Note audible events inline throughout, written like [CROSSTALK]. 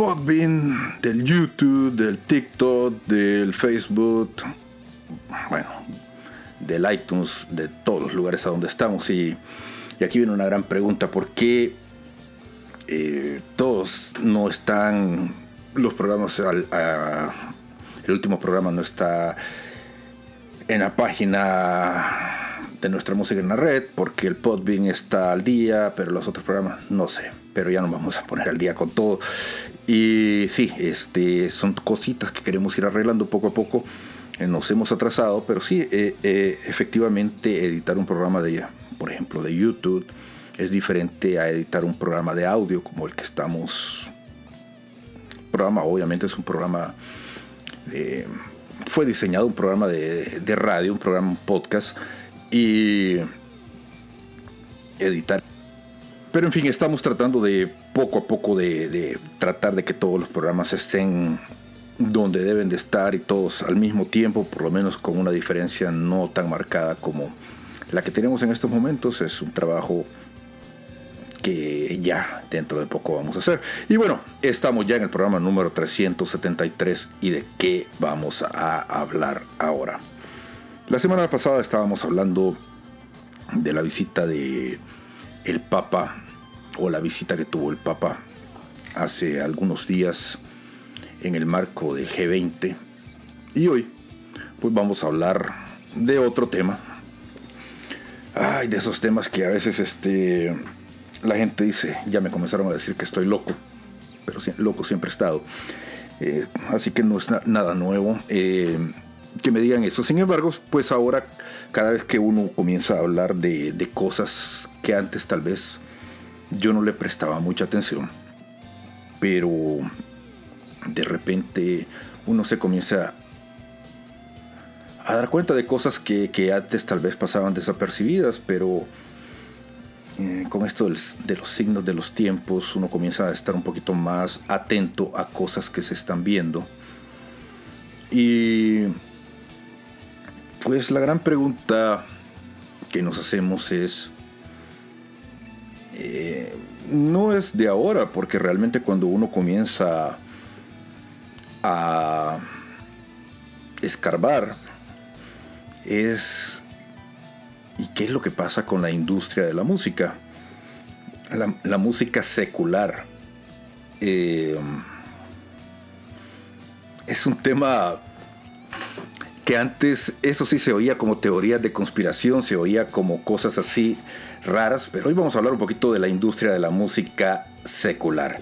Podbean, del YouTube, del TikTok, del Facebook, bueno, del iTunes, de todos los lugares a donde estamos. Y, aquí viene una gran pregunta, ¿por qué eh, todos no están, los programas, el último programa no está en la página de nuestra música en la red, porque el Podbean está al día, pero los otros programas no sé pero ya nos vamos a poner al día con todo. Y sí, este, son cositas que queremos ir arreglando poco a poco. Eh, nos hemos atrasado, pero sí, eh, eh, efectivamente editar un programa de, por ejemplo, de YouTube es diferente a editar un programa de audio como el que estamos. El programa obviamente es un programa... fue diseñado un programa de, de radio, un programa, podcast y editar pero en fin, estamos tratando de poco a poco de, tratar de que todos los programas estén donde deben de estar y todos al mismo tiempo, por lo menos con una diferencia no tan marcada como la que tenemos en estos momentos. Es un trabajo que ya dentro de poco vamos a hacer. Y bueno, estamos ya en el programa número 373 y de qué vamos a hablar ahora. La semana pasada estábamos hablando de la visita de el Papa o la visita que tuvo el Papa hace algunos días en el marco del G20. Y hoy, pues vamos a hablar de otro tema. Ay, de esos temas que a veces este, la gente dice, ya me comenzaron a decir que estoy loco, pero loco siempre he estado. Eh, así que no es nada nuevo eh, que me digan eso. Sin embargo, pues ahora cada vez que uno comienza a hablar de, de cosas que antes tal vez yo no le prestaba mucha atención, pero de repente uno se comienza a dar cuenta de cosas que, antes tal vez pasaban desapercibidas, pero eh, con esto de los signos de los tiempos uno comienza a estar un poquito más atento a cosas que se están viendo. Y pues la gran pregunta que nos hacemos es, eh, no es de ahora, porque realmente cuando uno comienza a escarbar, es ¿Y qué es lo que pasa con la industria de la música? La, música secular eh, es un tema que antes eso sí se oía como teorías de conspiración, se oía como cosas así raras, pero hoy vamos a hablar un poquito de la industria de la música secular.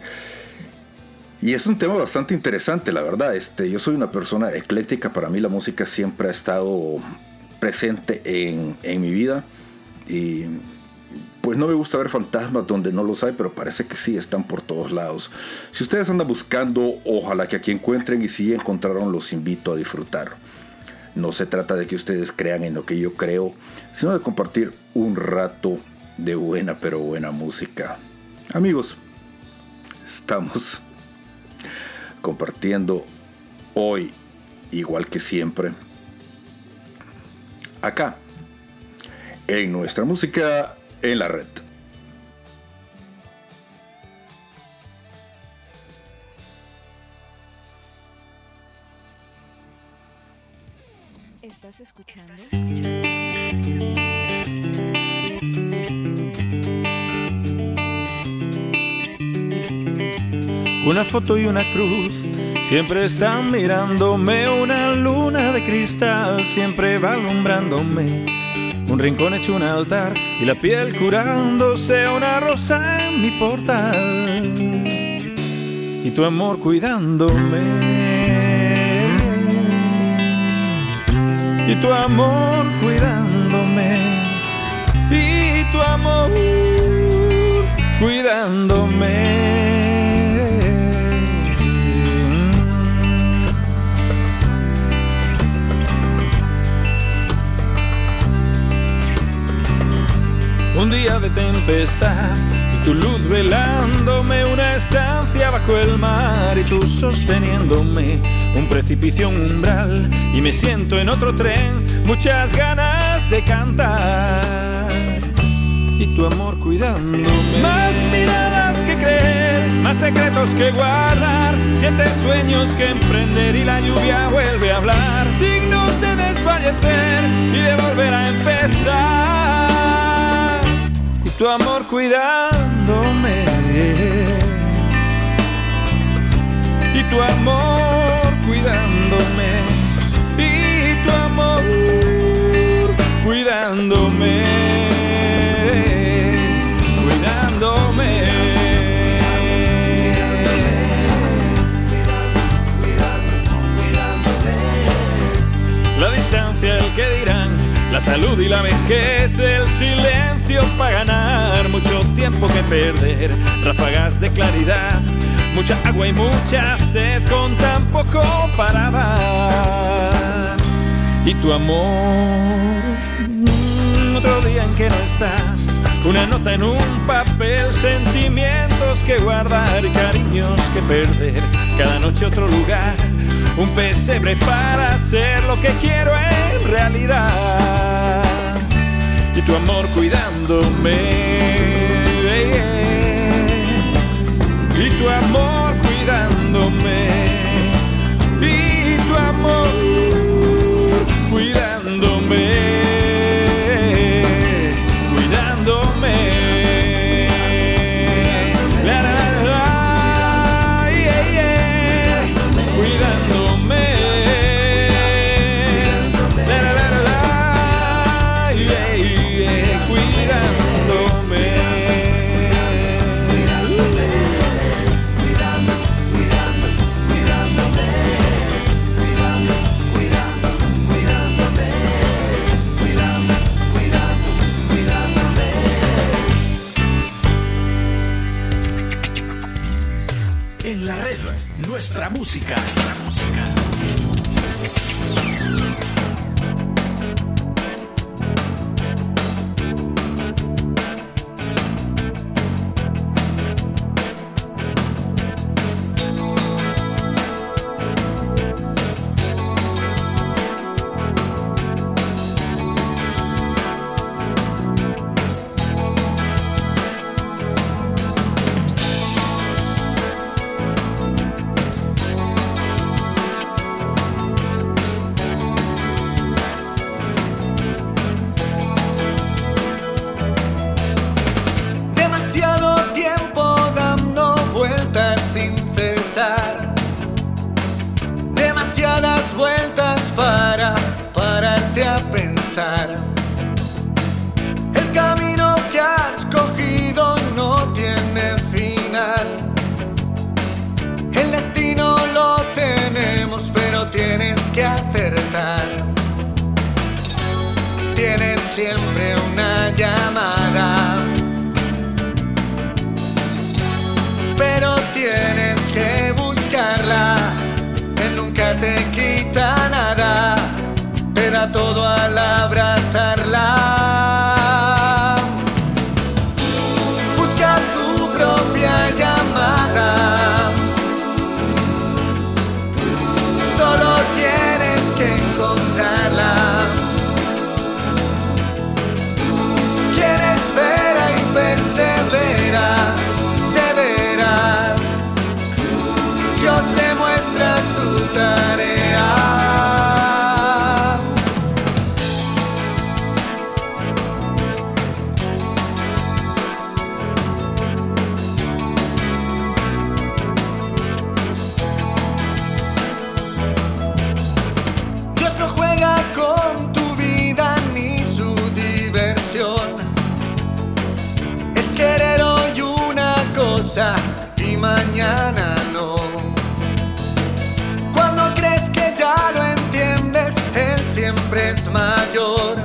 Y es un tema bastante interesante, la verdad. Este, yo soy una persona ecléctica, para mí la música siempre ha estado presente en, mi vida. Y pues no me gusta ver fantasmas donde no los hay, pero parece que sí están por todos lados. Si ustedes andan buscando, ojalá que aquí encuentren y si encontraron, los invito a disfrutar. No se trata de que ustedes crean en lo que yo creo, sino de compartir un rato de buena pero buena música. Amigos, estamos compartiendo hoy, igual que siempre, acá, en nuestra música en la red. ¿Estás escuchando? Una foto y una cruz Siempre están mirándome una luna de cristal, siempre va alumbrándome. Un rincón hecho un altar y la piel curándose una rosa en mi portal. Y tu amor cuidándome. Y tu amor cuidándome. Y tu amor cuidándome. un día de tempestad y tu luz velándome una estancia bajo el mar y tú sosteniéndome un precipicio, un umbral y me siento en otro tren, muchas ganas de cantar y tu amor cuidándome. Más miradas que creer, más secretos que guardar, siete sueños que emprender y la lluvia vuelve a hablar, signos de desfallecer y de volver a empezar tu amor cuidándome. Y tu amor cuidándome. Y tu amor cuidándome. Cuidándome. La distancia, el que dirán, la salud y la vejez, el silencio para ganar, mucho tiempo que perder, ráfagas de claridad, mucha agua y mucha sed con tan poco para dar. Y tu amor, otro día en que no estás, una nota en un papel, sentimientos que guardar, cariños que perder, cada noche otro lugar, un pesebre para hacer lo que quiero en realidad y tu amor cuidándome. Y tu amor Musicastra. El camino que has cogido no tiene final. El destino lo tenemos, pero tienes que acertar. Tienes siempre una llamada. Pero tienes que buscarla. Él nunca te quita nada. Era todo al abrazarla. mayor.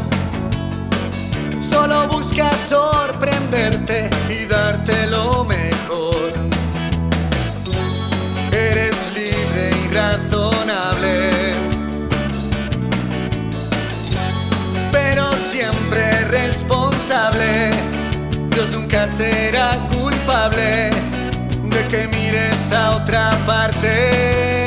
Solo busca sorprenderte y darte lo mejor. Eres libre y razonable. Pero siempre responsable. Dios nunca será culpable de que mires a otra parte.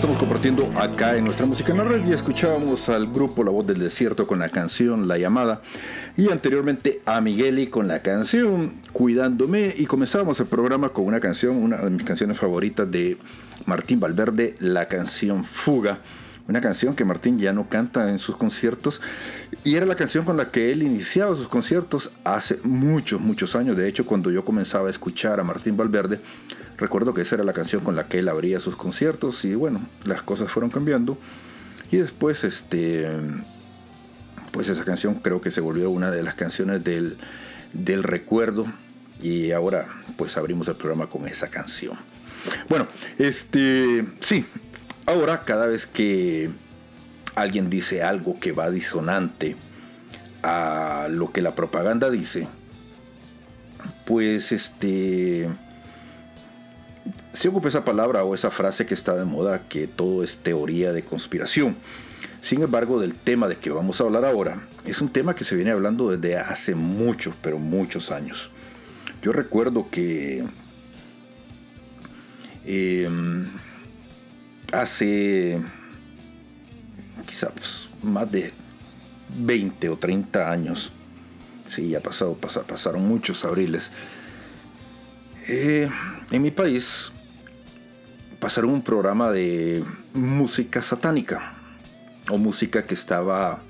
estamos compartiendo acá en nuestra música en la red y escuchábamos al grupo La Voz del Desierto con la canción La Llamada y anteriormente a Migueli con la canción Cuidándome y comenzábamos el programa con una canción, una de mis canciones favoritas de Martín Valverde, la canción Fuga una canción que Martín ya no canta en sus conciertos y era la canción con la que él iniciaba sus conciertos hace muchos, muchos años. De hecho, cuando yo comenzaba a escuchar a Martín Valverde, recuerdo que esa era la canción con la que él abría sus conciertos y bueno, las cosas fueron cambiando y después este pues esa canción creo que se volvió una de las canciones del, del recuerdo y ahora pues abrimos el programa con esa canción. Bueno, este sí, Ahora, cada vez que alguien dice algo que va disonante a lo que la propaganda dice, pues este se ocupa esa palabra o esa frase que está de moda que todo es teoría de conspiración. Sin embargo, del tema de que vamos a hablar ahora, es un tema que se viene hablando desde hace muchos, pero muchos años. Yo recuerdo que em, hace quizás más de 20 o 30 años, sí, ya pasado, pasaron muchos abriles, eh, en mi país pasaron un programa de música satánica o música que estaba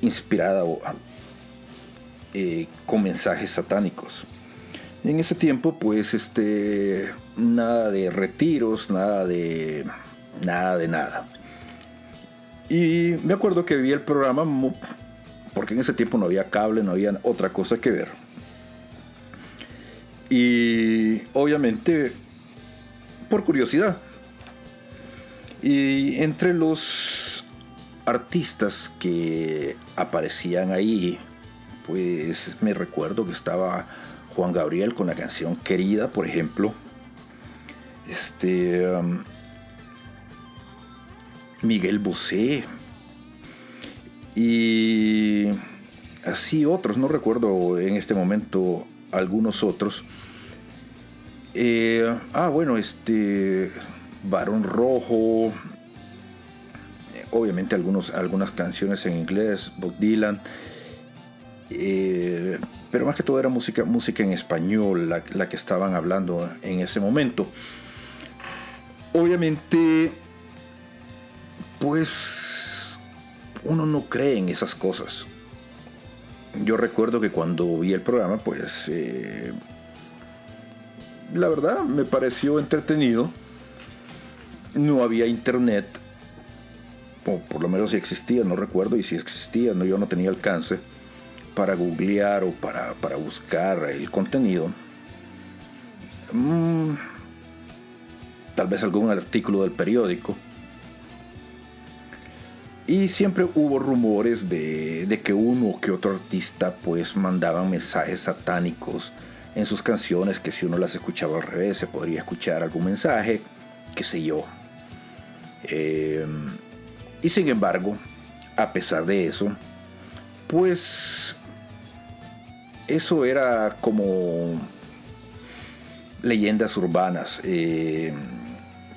inspirada eh, con mensajes satánicos. En ese tiempo, pues, este, nada de retiros, nada de Nada de nada. Y me acuerdo que vi el programa porque en ese tiempo no había cable, no había otra cosa que ver. Y obviamente por curiosidad. Y entre los artistas que aparecían ahí, pues me recuerdo que estaba Juan Gabriel con la canción Querida, por ejemplo. Este um, Miguel Bosé y así otros, no recuerdo en este momento algunos otros. Eh, ah, bueno, este Barón Rojo, obviamente algunos, algunas canciones en inglés, Bob Dylan, eh, pero más que todo era música, música en español la, que estaban hablando en ese momento. Obviamente pues uno no cree en esas cosas. Yo recuerdo que cuando vi el programa, pues eh, la verdad me pareció entretenido. No había internet, o por lo menos si existía, no recuerdo, y si existía, no, yo no tenía alcance para googlear o para, buscar el contenido. Mm, tal vez algún artículo del periódico y siempre hubo rumores de, que uno o que otro artista pues mandaban mensajes satánicos en sus canciones, que si uno las escuchaba al revés se podría escuchar algún mensaje, qué sé yo. Em, y sin embargo, a pesar de eso, pues eso era como leyendas urbanas, em,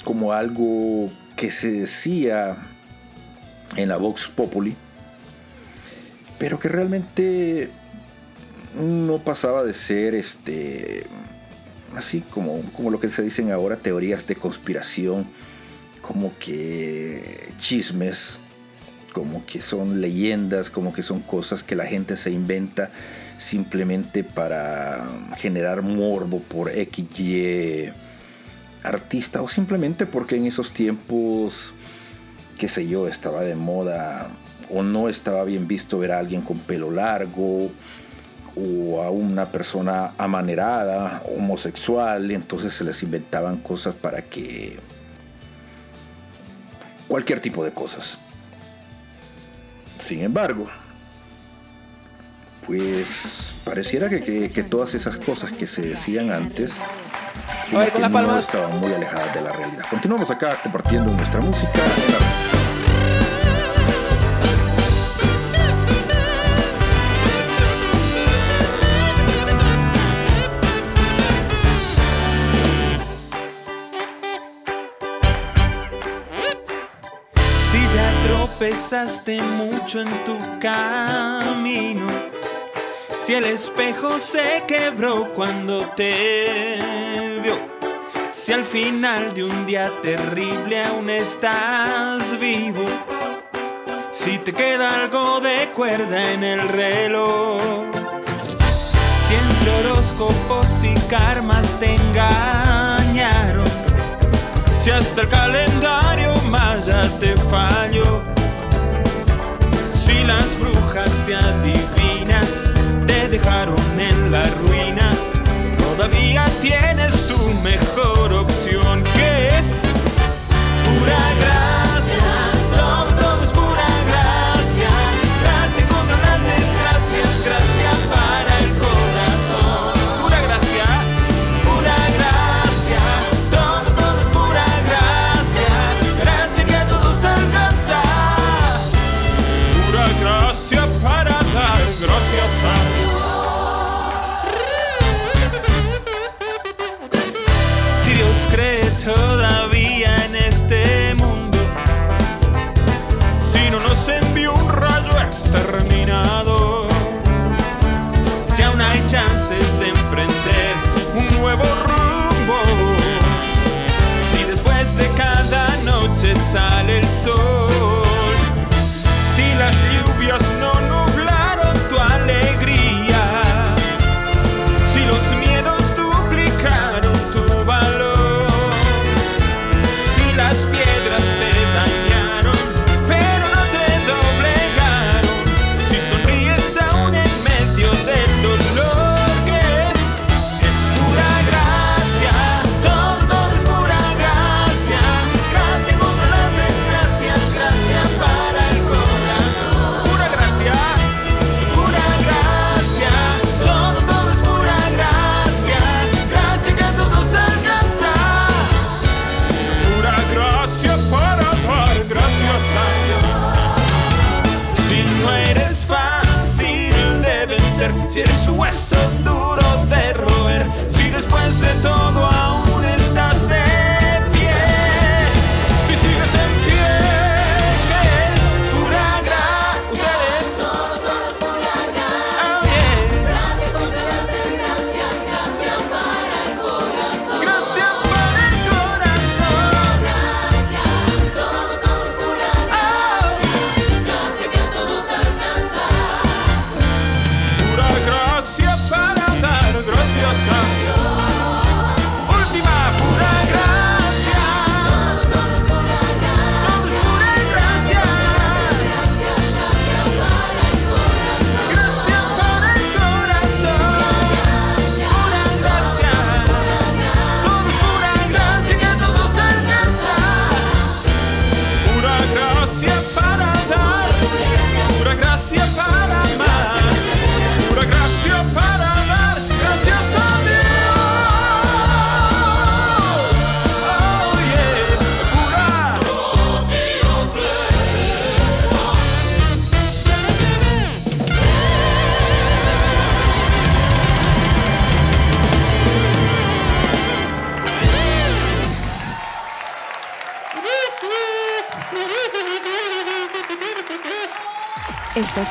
como algo que se decía en la Vox Populi, pero que realmente no pasaba de ser este así como, como lo que se dicen ahora teorías de conspiración, como que chismes, como que son leyendas, como que son cosas que la gente se inventa simplemente para generar morbo por XY artista o simplemente porque en esos tiempos qué sé yo, estaba de moda o no estaba bien visto ver a alguien con pelo largo o a una persona amanerada, homosexual, entonces se les inventaban cosas para que... cualquier tipo de cosas. Sin embargo, pues pareciera que, todas esas cosas que se decían antes no estaban muy alejadas de la realidad. Continuamos acá compartiendo nuestra música pensaste mucho en tu camino. Si el espejo se quebró cuando te vio. Si al final de un día terrible aún estás vivo. Si te queda algo de cuerda en el reloj. Si entre horóscopos y karmas te engañaron. Si hasta el calendario más ya te falló y las brujas y adivinas te dejaron en la ruina. Todavía tienes tu mejor opción que es pura gracia.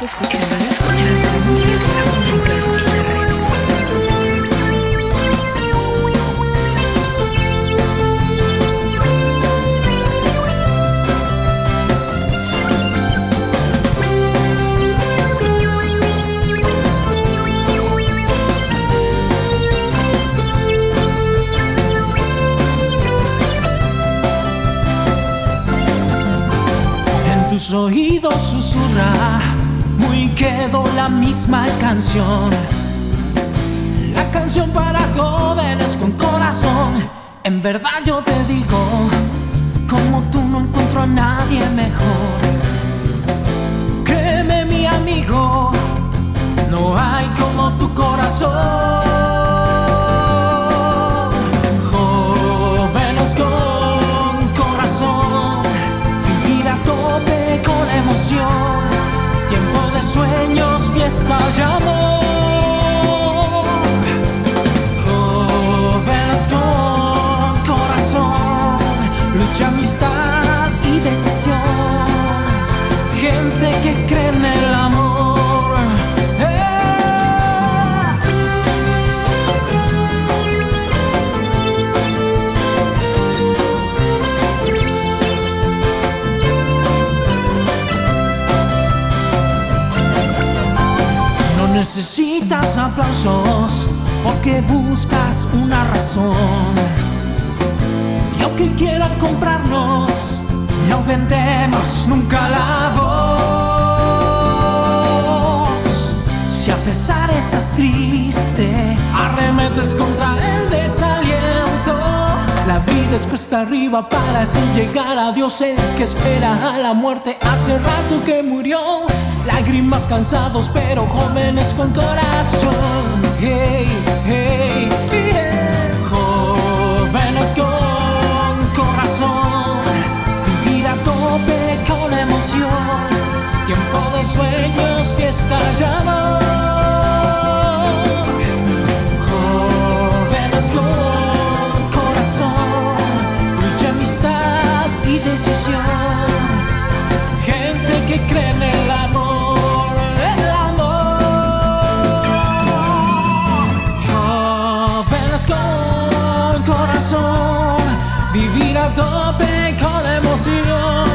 Francisco arriba para así llegar a Dios, el que espera a la muerte hace rato que murió. Lágrimas cansados pero jóvenes con corazón. Hey, hey, hey. Jóvenes con corazón. Vivir a tope con emoción. Tiempo de sueños, fiesta y tope con emoción.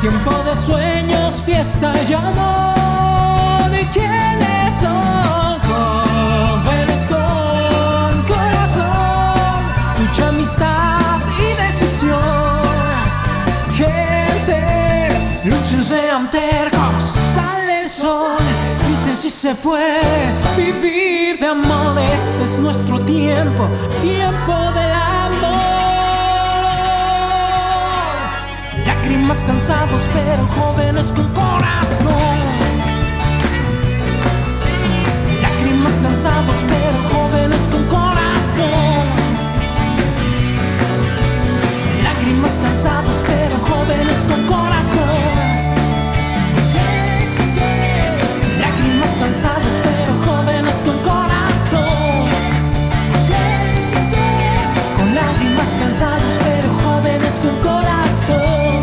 Tiempo de sueños, fiesta y amor. ¿Y quiénes son? Jóvenes con corazón, mucha amistad y decisión. Gente, luchen sean tercos, sale el sol, griten si se puede vivir de amor. Este es nuestro tiempo, tiempo del amor. Lágrimas cansados, pero jóvenes con corazón. Lágrimas cansados, pero jóvenes con corazón. Lágrimas cansados, pero jóvenes con corazón. Lágrimas cansados, pero jóvenes con corazón. Lágrimas cansados, pero jóvenes con corazón.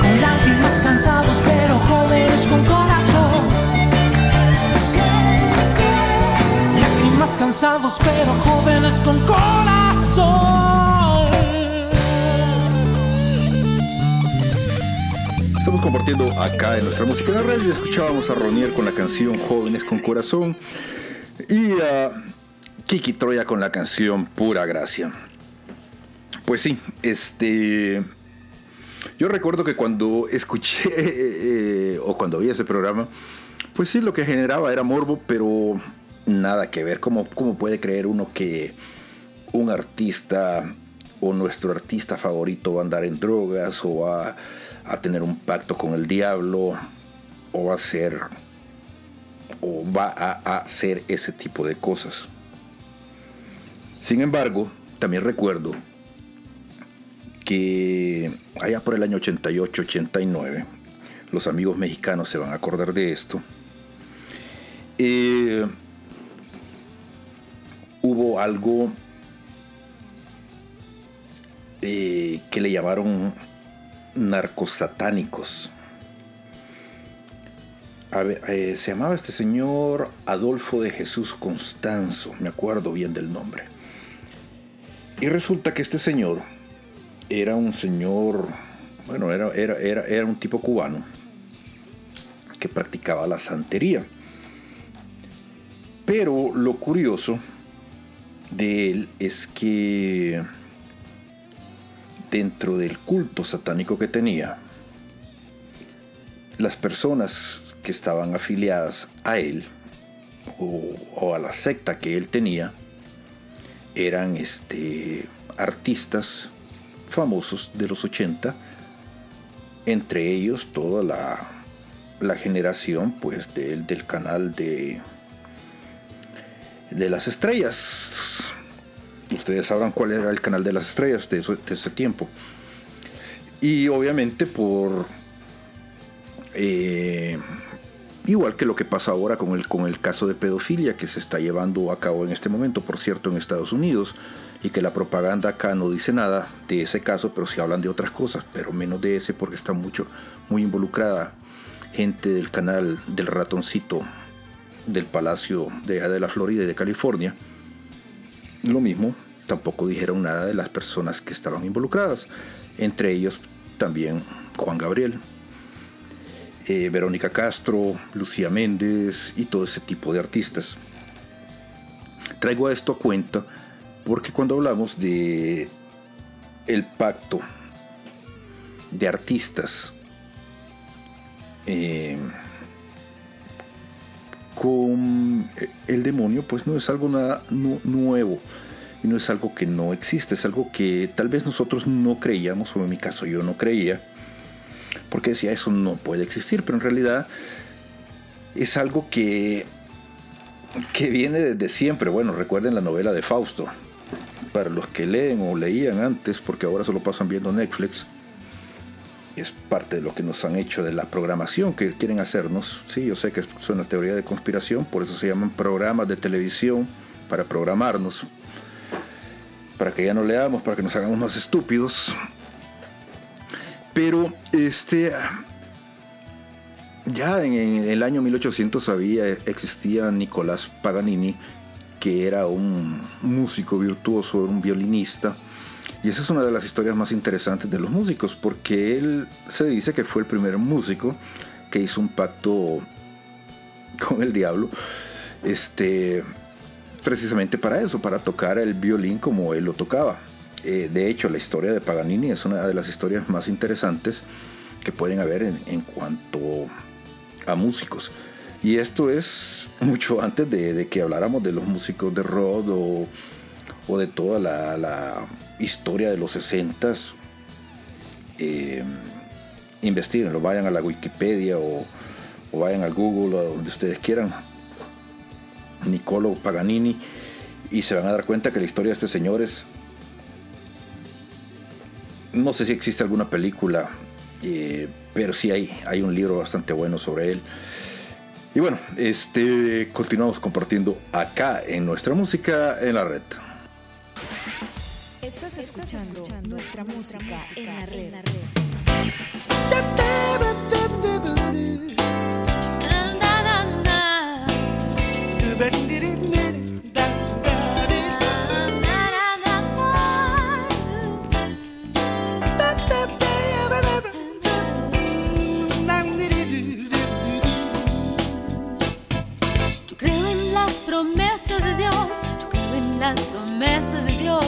Con lágrimas cansados, pero jóvenes con corazón. Lágrimas cansados, pero jóvenes con corazón. Estamos compartiendo acá en nuestra música en la radio escuchábamos a Ronier con la canción Jóvenes con Corazón y a Kiki Troya con la canción Pura Gracia. Pues sí, este... Yo recuerdo que cuando escuché [LAUGHS] eh, o cuando vi ese programa, pues sí, lo que generaba era morbo, pero nada que ver. ¿Cómo, cómo puede creer uno que un artista o nuestro artista favorito va a andar en drogas o va a tener un pacto con el diablo o va a ser o va a hacer ese tipo de cosas. Sin embargo, también recuerdo que allá por el año 88-89, los amigos mexicanos se van a acordar de esto, eh, hubo algo eh, que le llamaron narcosatánicos. A ver, eh, se llamaba este señor Adolfo de Jesús Constanzo, me acuerdo bien del nombre. Y resulta que este señor era un señor, bueno, era, era, era, era un tipo cubano que practicaba la santería. Pero lo curioso de él es que dentro del culto satánico que tenía, las personas que estaban afiliadas a él o, o a la secta que él tenía eran este, artistas famosos de los 80, entre ellos toda la, la generación pues del, del canal de, de las estrellas. Ustedes sabrán cuál era el canal de las estrellas de, de ese tiempo. Y obviamente por... eh, igual que lo que pasa ahora con el, con el caso de pedofilia que se está llevando a cabo en este momento, por cierto, en Estados Unidos, y que la propaganda acá no dice nada de ese caso, pero sí hablan de otras cosas, pero menos de ese porque está mucho, muy involucrada gente del canal del ratoncito del Palacio de, de la Florida y de California. Lo mismo, tampoco dijeron nada de las personas que estaban involucradas, entre ellos también Juan Gabriel. Eh, Verónica Castro, Lucía Méndez y todo ese tipo de artistas. Traigo esto a cuenta porque cuando hablamos de el pacto de artistas eh, con el demonio, pues no es algo nada nuevo y no es algo que no existe, es algo que tal vez nosotros no creíamos, o en mi caso yo no creía, porque decía eso no puede existir, pero en realidad es algo que, que viene desde siempre. Bueno, recuerden la novela de Fausto, para los que leen o leían antes, porque ahora solo pasan viendo Netflix es parte de lo que nos han hecho de la programación que quieren hacernos. Sí, yo sé que es una teoría de conspiración, por eso se llaman programas de televisión para programarnos, para que ya no leamos, para que nos hagamos más estúpidos. Pero este ya en, el año 1800 había existía Nicolás Paganini, que era un músico virtuoso, un violinista y esa es una de las historias más interesantes de los músicos, porque él se dice que fue el primer músico que hizo un pacto con el diablo, este, precisamente para eso, para tocar el violín como él lo tocaba. Eh, de hecho, la historia de Paganini es una de las historias más interesantes que pueden haber en, cuanto a músicos. Y esto es mucho [LAUGHS] antes de, que habláramos de los músicos de Rod o, de toda la historia de los 60 eh, investiguenlo, vayan a la Wikipedia o, vayan al Google o donde ustedes quieran, Nicolo Paganini, y se van a dar cuenta que la historia de este señor es. No sé si existe alguna película, eh, pero sí hay, hay un libro bastante bueno sobre él. Y bueno, este continuamos compartiendo acá en nuestra música en la red. Estás escuchando, nuestra, música, en la red. Yo las promesas de Dios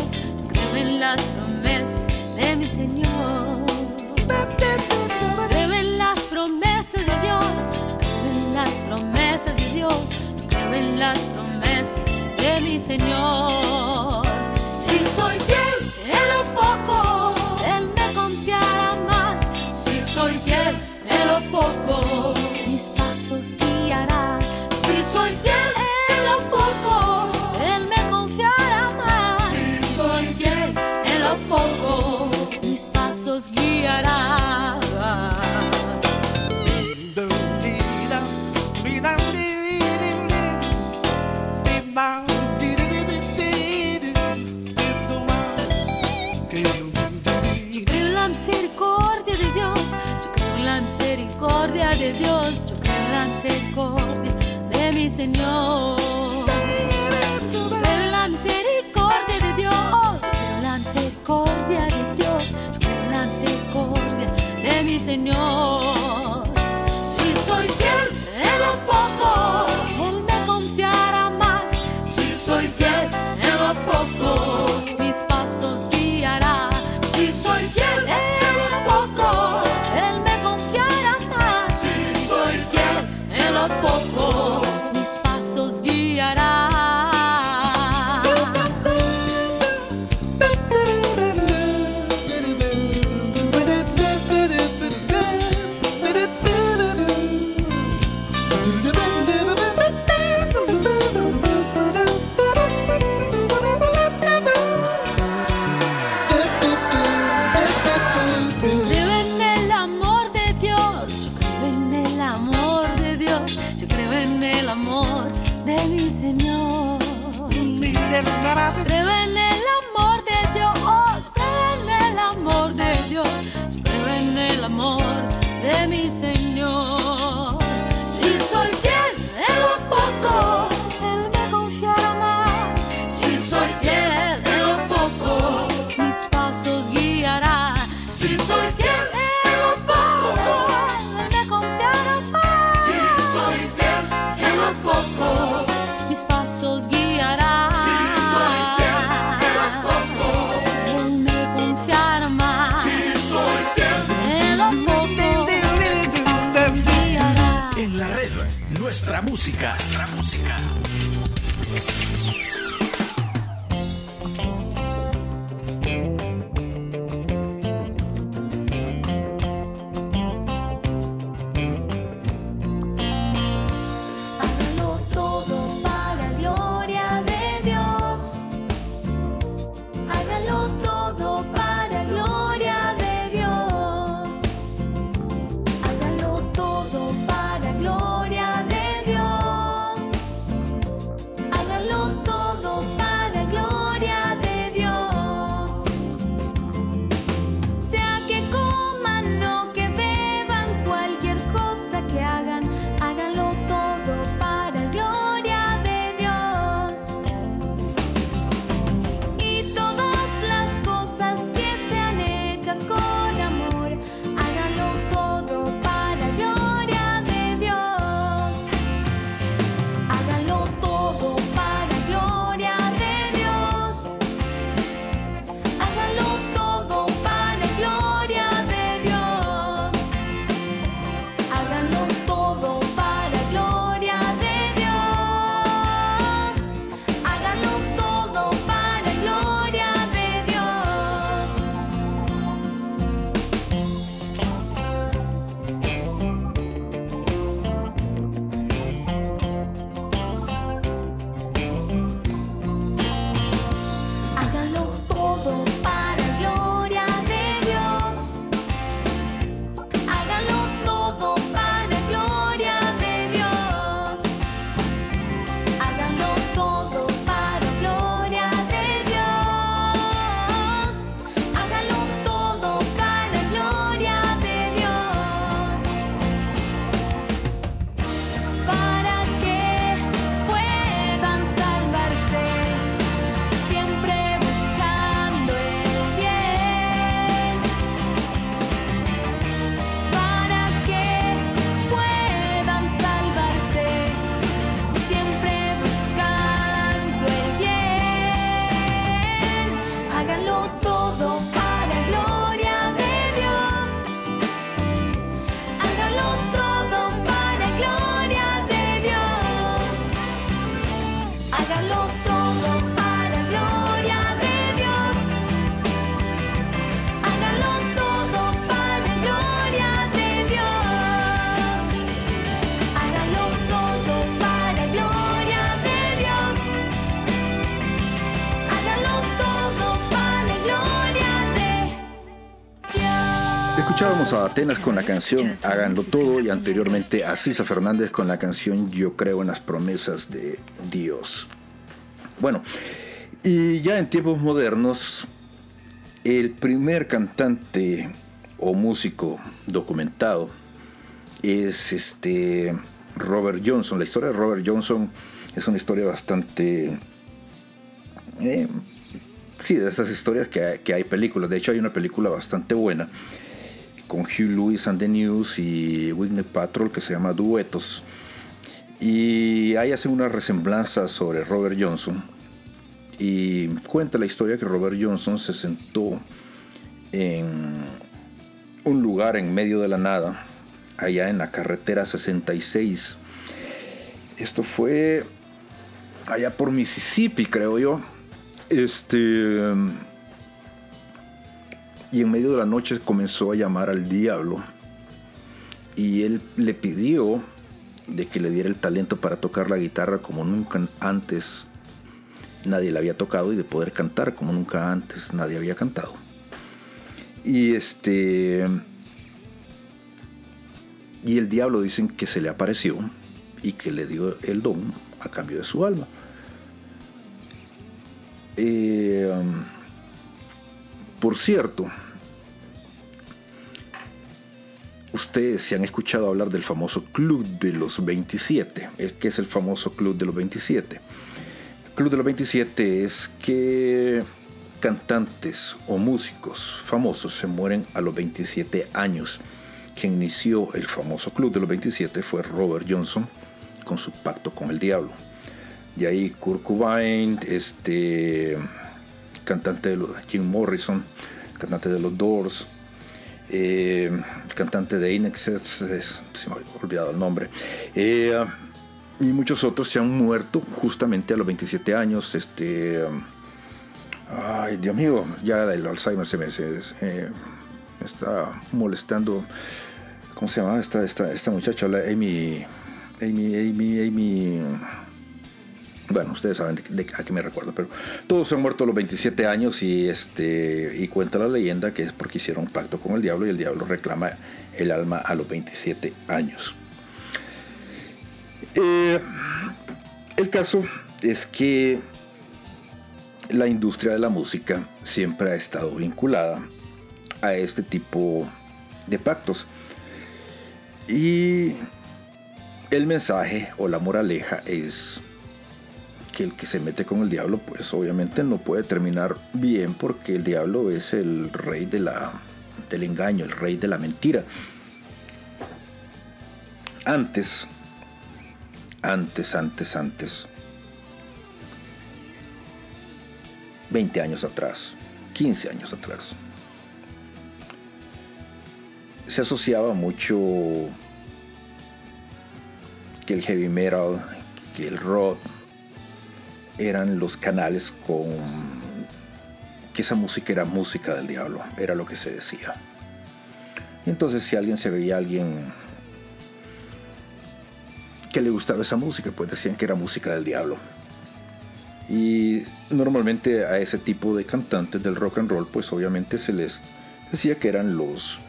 en las promesas de mi Señor. Creo en las promesas de Dios, creo en las promesas de Dios, creo en las promesas de mi Señor. Si soy fiel en lo poco, Él me confiará más. Si soy fiel en lo poco, de mi Señor. Creo la misericordia de Dios misericordia de Dios, con la misericordia de mi Señor. Atenas con la canción Háganlo Todo y anteriormente a Cisa Fernández con la canción Yo creo en las promesas de Dios. Bueno, y ya en tiempos modernos, el primer cantante o músico documentado es este Robert Johnson. La historia de Robert Johnson es una historia bastante... Eh, sí, de esas historias que que hay películas. De hecho, hay una película bastante buena con Hugh Lewis and the News y Whitney Patrol que se llama Duetos. Y ahí hacen una resemblanza sobre Robert Johnson. Y cuenta la historia que Robert Johnson se sentó en un lugar en medio de la nada, allá en la carretera 66. Esto fue allá por Mississippi, creo yo. Este y en medio de la noche comenzó a llamar al diablo y él le pidió de que le diera el talento para tocar la guitarra como nunca antes nadie la había tocado y de poder cantar como nunca antes nadie había cantado. Y este y el diablo dicen que se le apareció y que le dio el don a cambio de su alma. Eh, por cierto, ustedes se han escuchado hablar del famoso Club de los 27. ¿Qué es el famoso Club de los 27? El Club de los 27 es que cantantes o músicos famosos se mueren a los 27 años. Quien inició el famoso Club de los 27 fue Robert Johnson con su pacto con el diablo. Y ahí Kurt Cobain, este cantante de los Jim Morrison, cantante de los Doors, eh, cantante de Inex, se me ha olvidado el nombre, eh, y muchos otros se han muerto justamente a los 27 años. Este, ay, Dios mío, ya el Alzheimer se me, eh, está molestando. ¿Cómo se llama esta, esta, esta muchacha? La Amy, Amy, Amy, Amy. Bueno, ustedes saben de, a qué me recuerdo, pero todos se han muerto a los 27 años y, este, y cuenta la leyenda que es porque hicieron un pacto con el diablo y el diablo reclama el alma a los 27 años. Eh, el caso es que la industria de la música siempre ha estado vinculada a este tipo de pactos. Y el mensaje o la moraleja es el que se mete con el diablo, pues obviamente no puede terminar bien porque el diablo es el rey de la, del engaño, el rey de la mentira. Antes, antes, antes, antes, 20 años atrás, 15 años atrás, se asociaba mucho que el heavy metal, que el rock eran los canales con que esa música era música del diablo, era lo que se decía. Y entonces si alguien se veía a alguien que le gustaba esa música, pues decían que era música del diablo. Y normalmente a ese tipo de cantantes del rock and roll, pues obviamente se les decía que eran los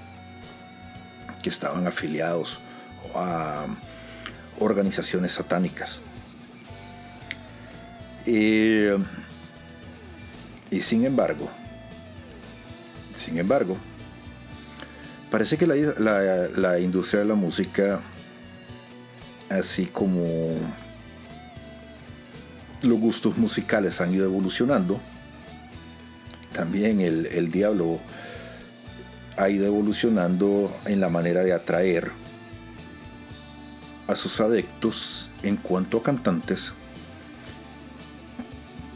que estaban afiliados a organizaciones satánicas. Y sin embargo, sin embargo, parece que la, la industria de la música así como los gustos musicales han ido evolucionando, también el, diablo ha ido evolucionando en la manera de atraer a sus adeptos en cuanto a cantantes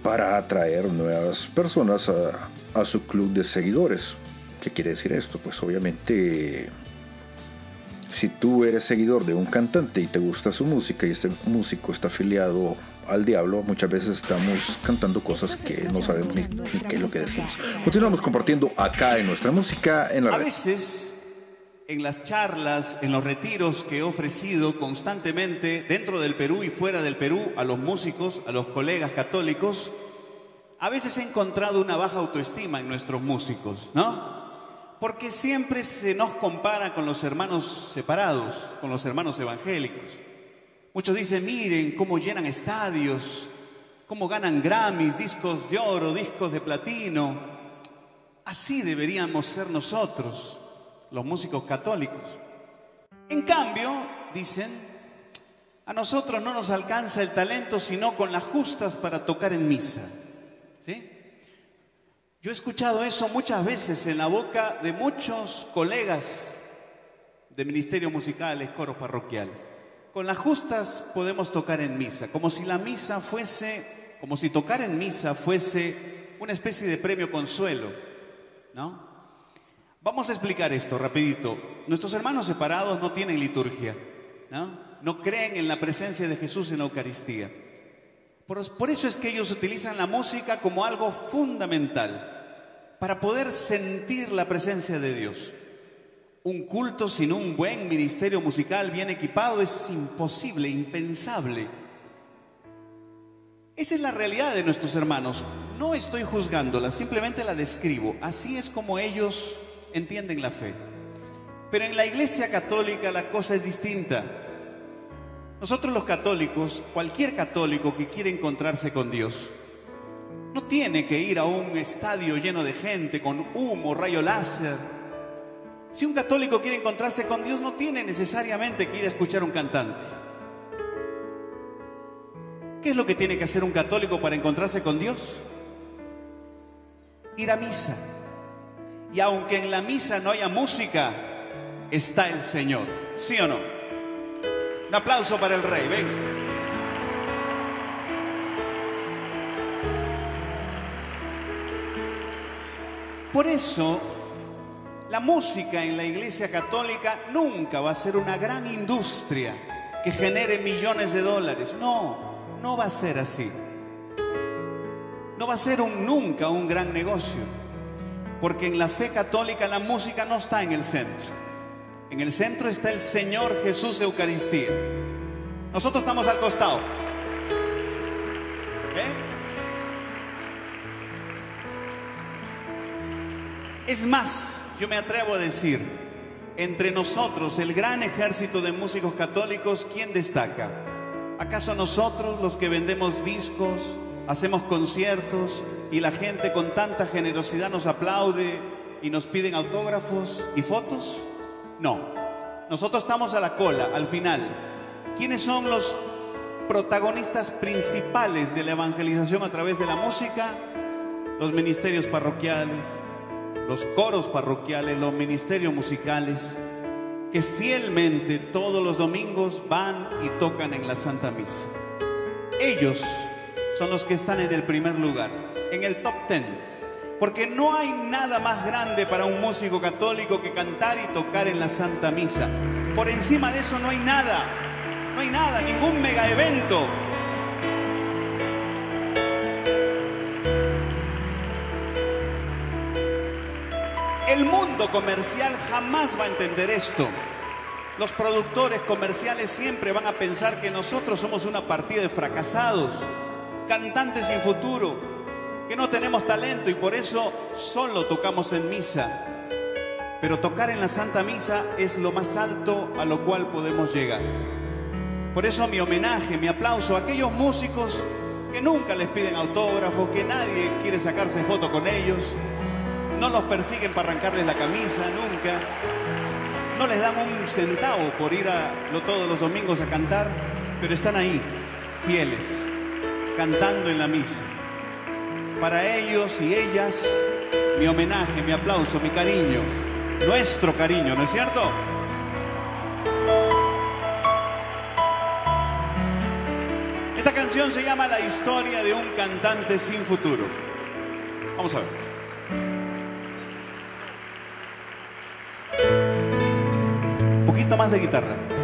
para atraer nuevas personas a, a su club de seguidores. ¿Qué quiere decir esto? Pues obviamente si tú eres seguidor de un cantante y te gusta su música y este músico está afiliado al diablo, muchas veces estamos cantando cosas que no sabemos ni, qué es lo que decimos. Continuamos compartiendo acá en nuestra música en la A veces, en las charlas, en los retiros que he ofrecido constantemente dentro del Perú y fuera del Perú a los músicos, a los colegas católicos, a veces he encontrado una baja autoestima en nuestros músicos, ¿no? porque siempre se nos compara con los hermanos separados, con los hermanos evangélicos. Muchos dicen, miren cómo llenan estadios, cómo ganan Grammys, discos de oro, discos de platino. Así deberíamos ser nosotros, los músicos católicos. En cambio, dicen, a nosotros no nos alcanza el talento sino con las justas para tocar en misa. ¿Sí? Yo he escuchado eso muchas veces en la boca de muchos colegas de ministerios musicales, coros parroquiales. Con las justas podemos tocar en misa, como si la misa fuese, como si tocar en misa fuese una especie de premio consuelo, ¿no? Vamos a explicar esto rapidito. Nuestros hermanos separados no tienen liturgia, ¿no? No creen en la presencia de Jesús en la Eucaristía. por eso es que ellos utilizan la música como algo fundamental para poder sentir la presencia de Dios. Un culto sin un buen ministerio musical bien equipado es imposible, impensable. Esa es la realidad de nuestros hermanos. No estoy juzgándola, simplemente la describo. Así es como ellos entienden la fe. Pero en la Iglesia Católica la cosa es distinta. Nosotros los católicos, cualquier católico que quiere encontrarse con Dios, no tiene que ir a un estadio lleno de gente con humo, rayo láser. Si un católico quiere encontrarse con Dios, no tiene necesariamente que ir a escuchar a un cantante. ¿Qué es lo que tiene que hacer un católico para encontrarse con Dios? Ir a misa. Y aunque en la misa no haya música, está el Señor. ¿Sí o no? Un aplauso para el Rey. Ven. Por eso, la música en la Iglesia Católica nunca va a ser una gran industria que genere millones de dólares. No, no va a ser así. No va a ser un, nunca un gran negocio, porque en la fe católica la música no está en el centro. En el centro está el Señor Jesús Eucaristía. Nosotros estamos al costado. ¿Eh? Es más, yo me atrevo a decir, entre nosotros, el gran ejército de músicos católicos, ¿quién destaca? ¿Acaso nosotros los que vendemos discos, hacemos conciertos y la gente con tanta generosidad nos aplaude y nos piden autógrafos y fotos? No, nosotros estamos a la cola, al final. ¿Quiénes son los protagonistas principales de la evangelización a través de la música? Los ministerios parroquiales, los coros parroquiales, los ministerios musicales, que fielmente todos los domingos van y tocan en la Santa Misa. Ellos son los que están en el primer lugar, en el top ten, porque no hay nada más grande para un músico católico que cantar y tocar en la Santa Misa. Por encima de eso no hay nada, no hay nada, ningún mega evento. El mundo comercial jamás va a entender esto. Los productores comerciales siempre van a pensar que nosotros somos una partida de fracasados, cantantes sin futuro, que no tenemos talento y por eso solo tocamos en misa. Pero tocar en la Santa Misa es lo más alto a lo cual podemos llegar. Por eso mi homenaje, mi aplauso a aquellos músicos que nunca les piden autógrafos, que nadie quiere sacarse foto con ellos, no los persiguen para arrancarles la camisa, nunca. No les dan un centavo por ir a todos los domingos a cantar, pero están ahí, fieles, cantando en la misa. Para ellos y ellas, mi homenaje, mi aplauso, mi cariño, nuestro cariño, ¿no es cierto? Esta canción se llama La historia de un cantante sin futuro. Vamos a ver. Un poquito más de guitarra.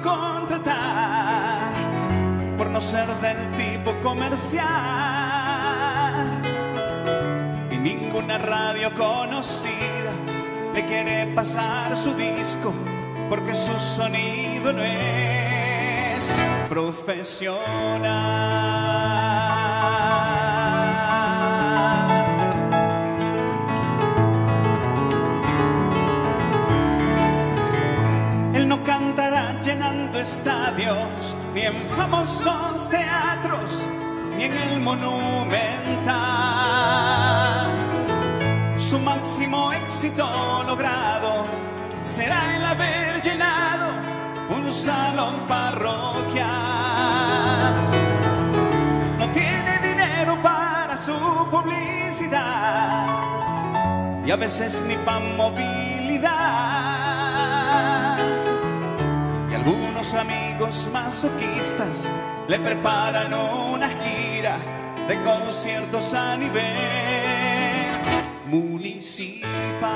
Contratar por no ser del tipo comercial. Y ninguna radio conocida le quiere pasar su disco porque su sonido no es profesional. Ni en el monumental. Su máximo éxito logrado será el haber llenado un salón parroquial. No tiene dinero para su publicidad y a veces ni para movilidad. Y algunos amigos masoquistas le preparan una gira de conciertos a nivel municipal.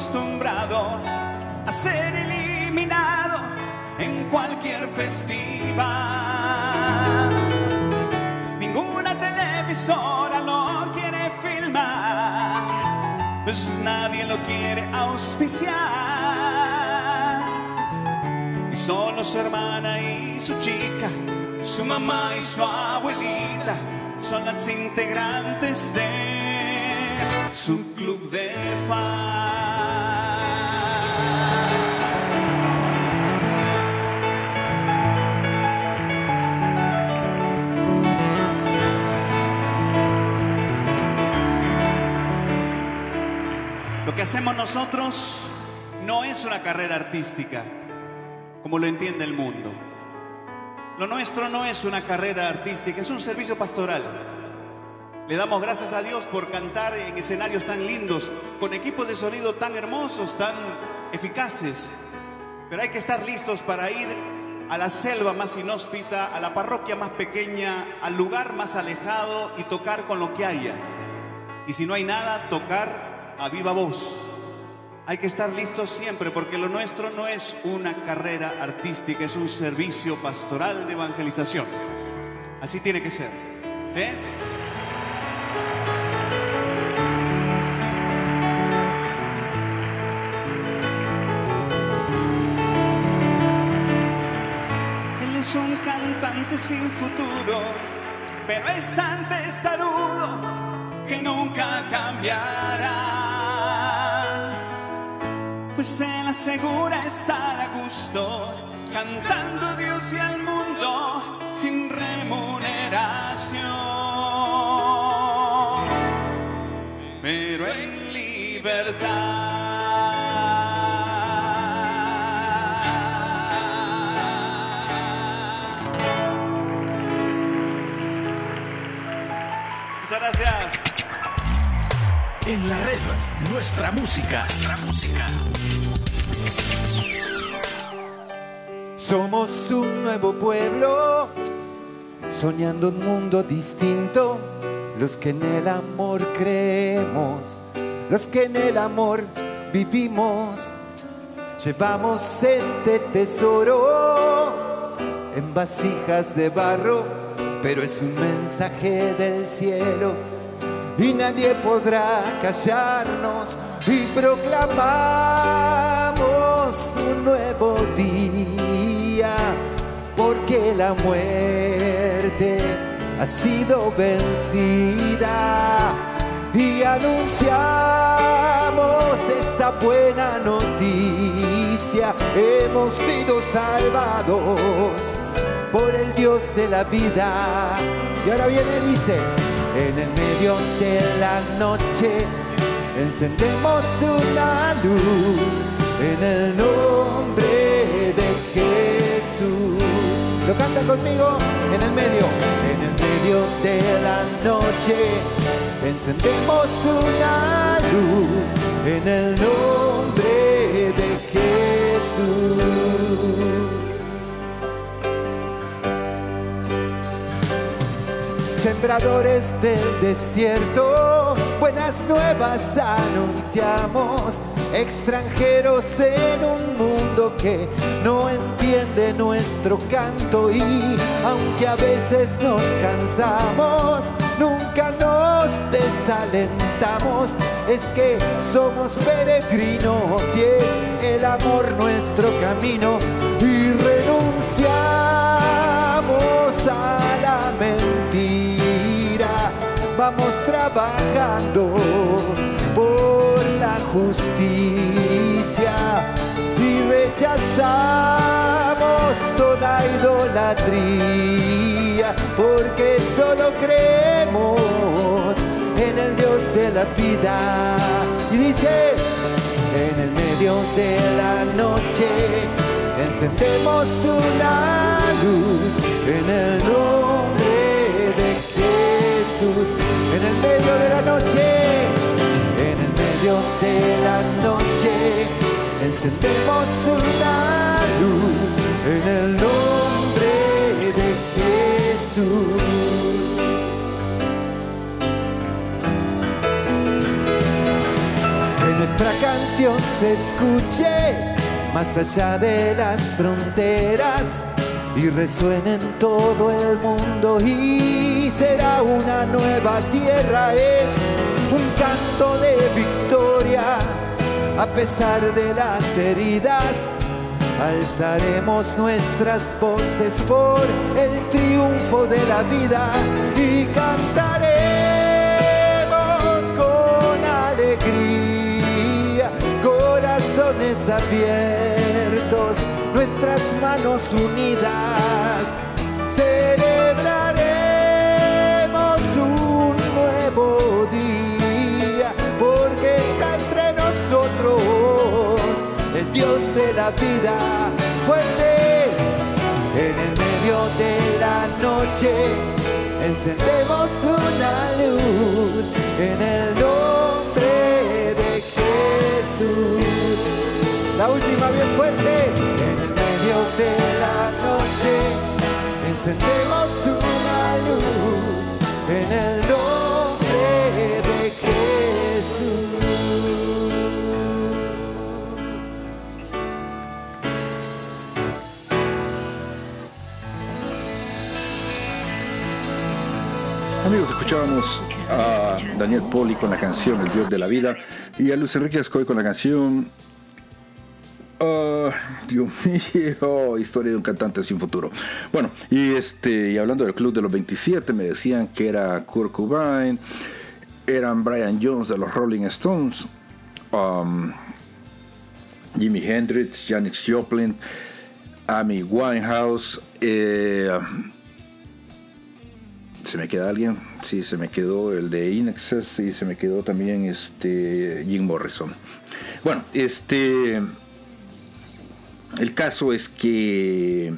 Acostumbrado a ser eliminado en cualquier festival. Ninguna televisora lo quiere filmar pues nadie lo quiere auspiciar. Y solo su hermana y su chica, su mamá y su abuelita son las integrantes de su club de fans. Que hacemos nosotros no es una carrera artística, como lo entiende el mundo. Lo nuestro no es una carrera artística, es un servicio pastoral. Le damos gracias a Dios por cantar en escenarios tan lindos, con equipos de sonido tan hermosos, tan eficaces. Pero hay que estar listos para ir a la selva más inhóspita, a la parroquia más pequeña, al lugar más alejado y tocar con lo que haya. Y si no hay nada, tocar a viva voz. Hay que estar listos siempre porque lo nuestro no es una carrera artística, es un servicio pastoral de evangelización. Así tiene que ser. ¿eh? Él es un cantante sin futuro, pero es tan testarudo que nunca cambiará. Pues él asegura estar a gusto, cantando a Dios y al mundo sin remuneración. Pero en libertad. Muchas gracias. En la red, nuestra música. Nuestra música. Somos un nuevo pueblo, soñando un mundo distinto, los que en el amor creemos, los que en el amor vivimos. Llevamos este tesoro en vasijas de barro, pero es un mensaje del cielo. Y nadie podrá callarnos y proclamamos un nuevo día porque la muerte ha sido vencida. Y anunciamos esta buena noticia. Hemos sido salvados por el Dios de la vida. Y ahora viene dice en el medio de la noche encendemos una luz en el nombre Lo canta conmigo en el medio, en el medio de la noche encendemos una luz en el nombre de Jesús. Sembradores del desierto, buenas nuevas anunciamos, extranjeros en un mundo que no entiende nuestro canto y aunque a veces nos cansamos, nunca nos desalentamos, es que somos peregrinos y es el amor nuestro camino y renunciamos a vamos trabajando por la justicia. Y rechazamos toda idolatría porque solo creemos en el Dios de la vida. Y dice en el medio de la noche encendemos una luz en el nombre En el medio de la noche, en el medio de la noche, encendemos una luz en el nombre de Jesús. Que nuestra canción se escuche más allá de las fronteras y resuene en todo el mundo y será una nueva tierra, es un canto de victoria victoria a pesar de las heridas. Alzaremos nuestras voces por el triunfo de la vida y cantaremos con alegría, corazones abiertos, nuestras manos unidas. Celebraremos un nuevo día porque está entre nosotros el Dios de la vida fuerte en el medio de la noche. Encendemos una luz en el nombre de Jesús. La última bien fuerte de la noche. Encendemos una luz en el nombre de Jesús. Amigos, escuchábamos a Daniel Poli con la canción El Dios de la Vida y a Luis Enrique Ascoy con la canción Ah, Dios [LAUGHS] mío, historia de un cantante sin futuro. Bueno, y este, y hablando del club de los 27, me decían que era Kurt Cobain, eran Brian Jones de los Rolling Stones, um, Jimi Hendrix, Janis Joplin, Amy Winehouse, eh, ¿Se me queda alguien? Sí, se me quedó el de Inexcess y se me quedó también este Jim Morrison. Bueno, este el caso es que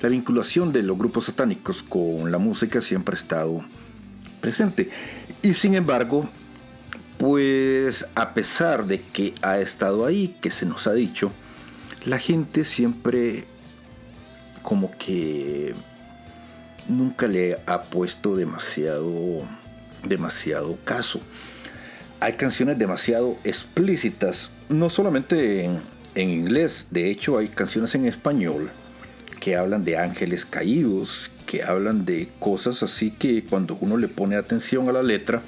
la vinculación de los grupos satánicos con la música siempre ha estado presente. Y sin embargo, pues a pesar de que ha estado ahí, que se nos ha dicho, la gente siempre como que nunca le ha puesto demasiado demasiado caso. Hay canciones demasiado explícitas, no solamente en, en inglés, de hecho hay canciones en español que hablan de ángeles caídos, que hablan de cosas así que cuando uno le pone atención a la letra,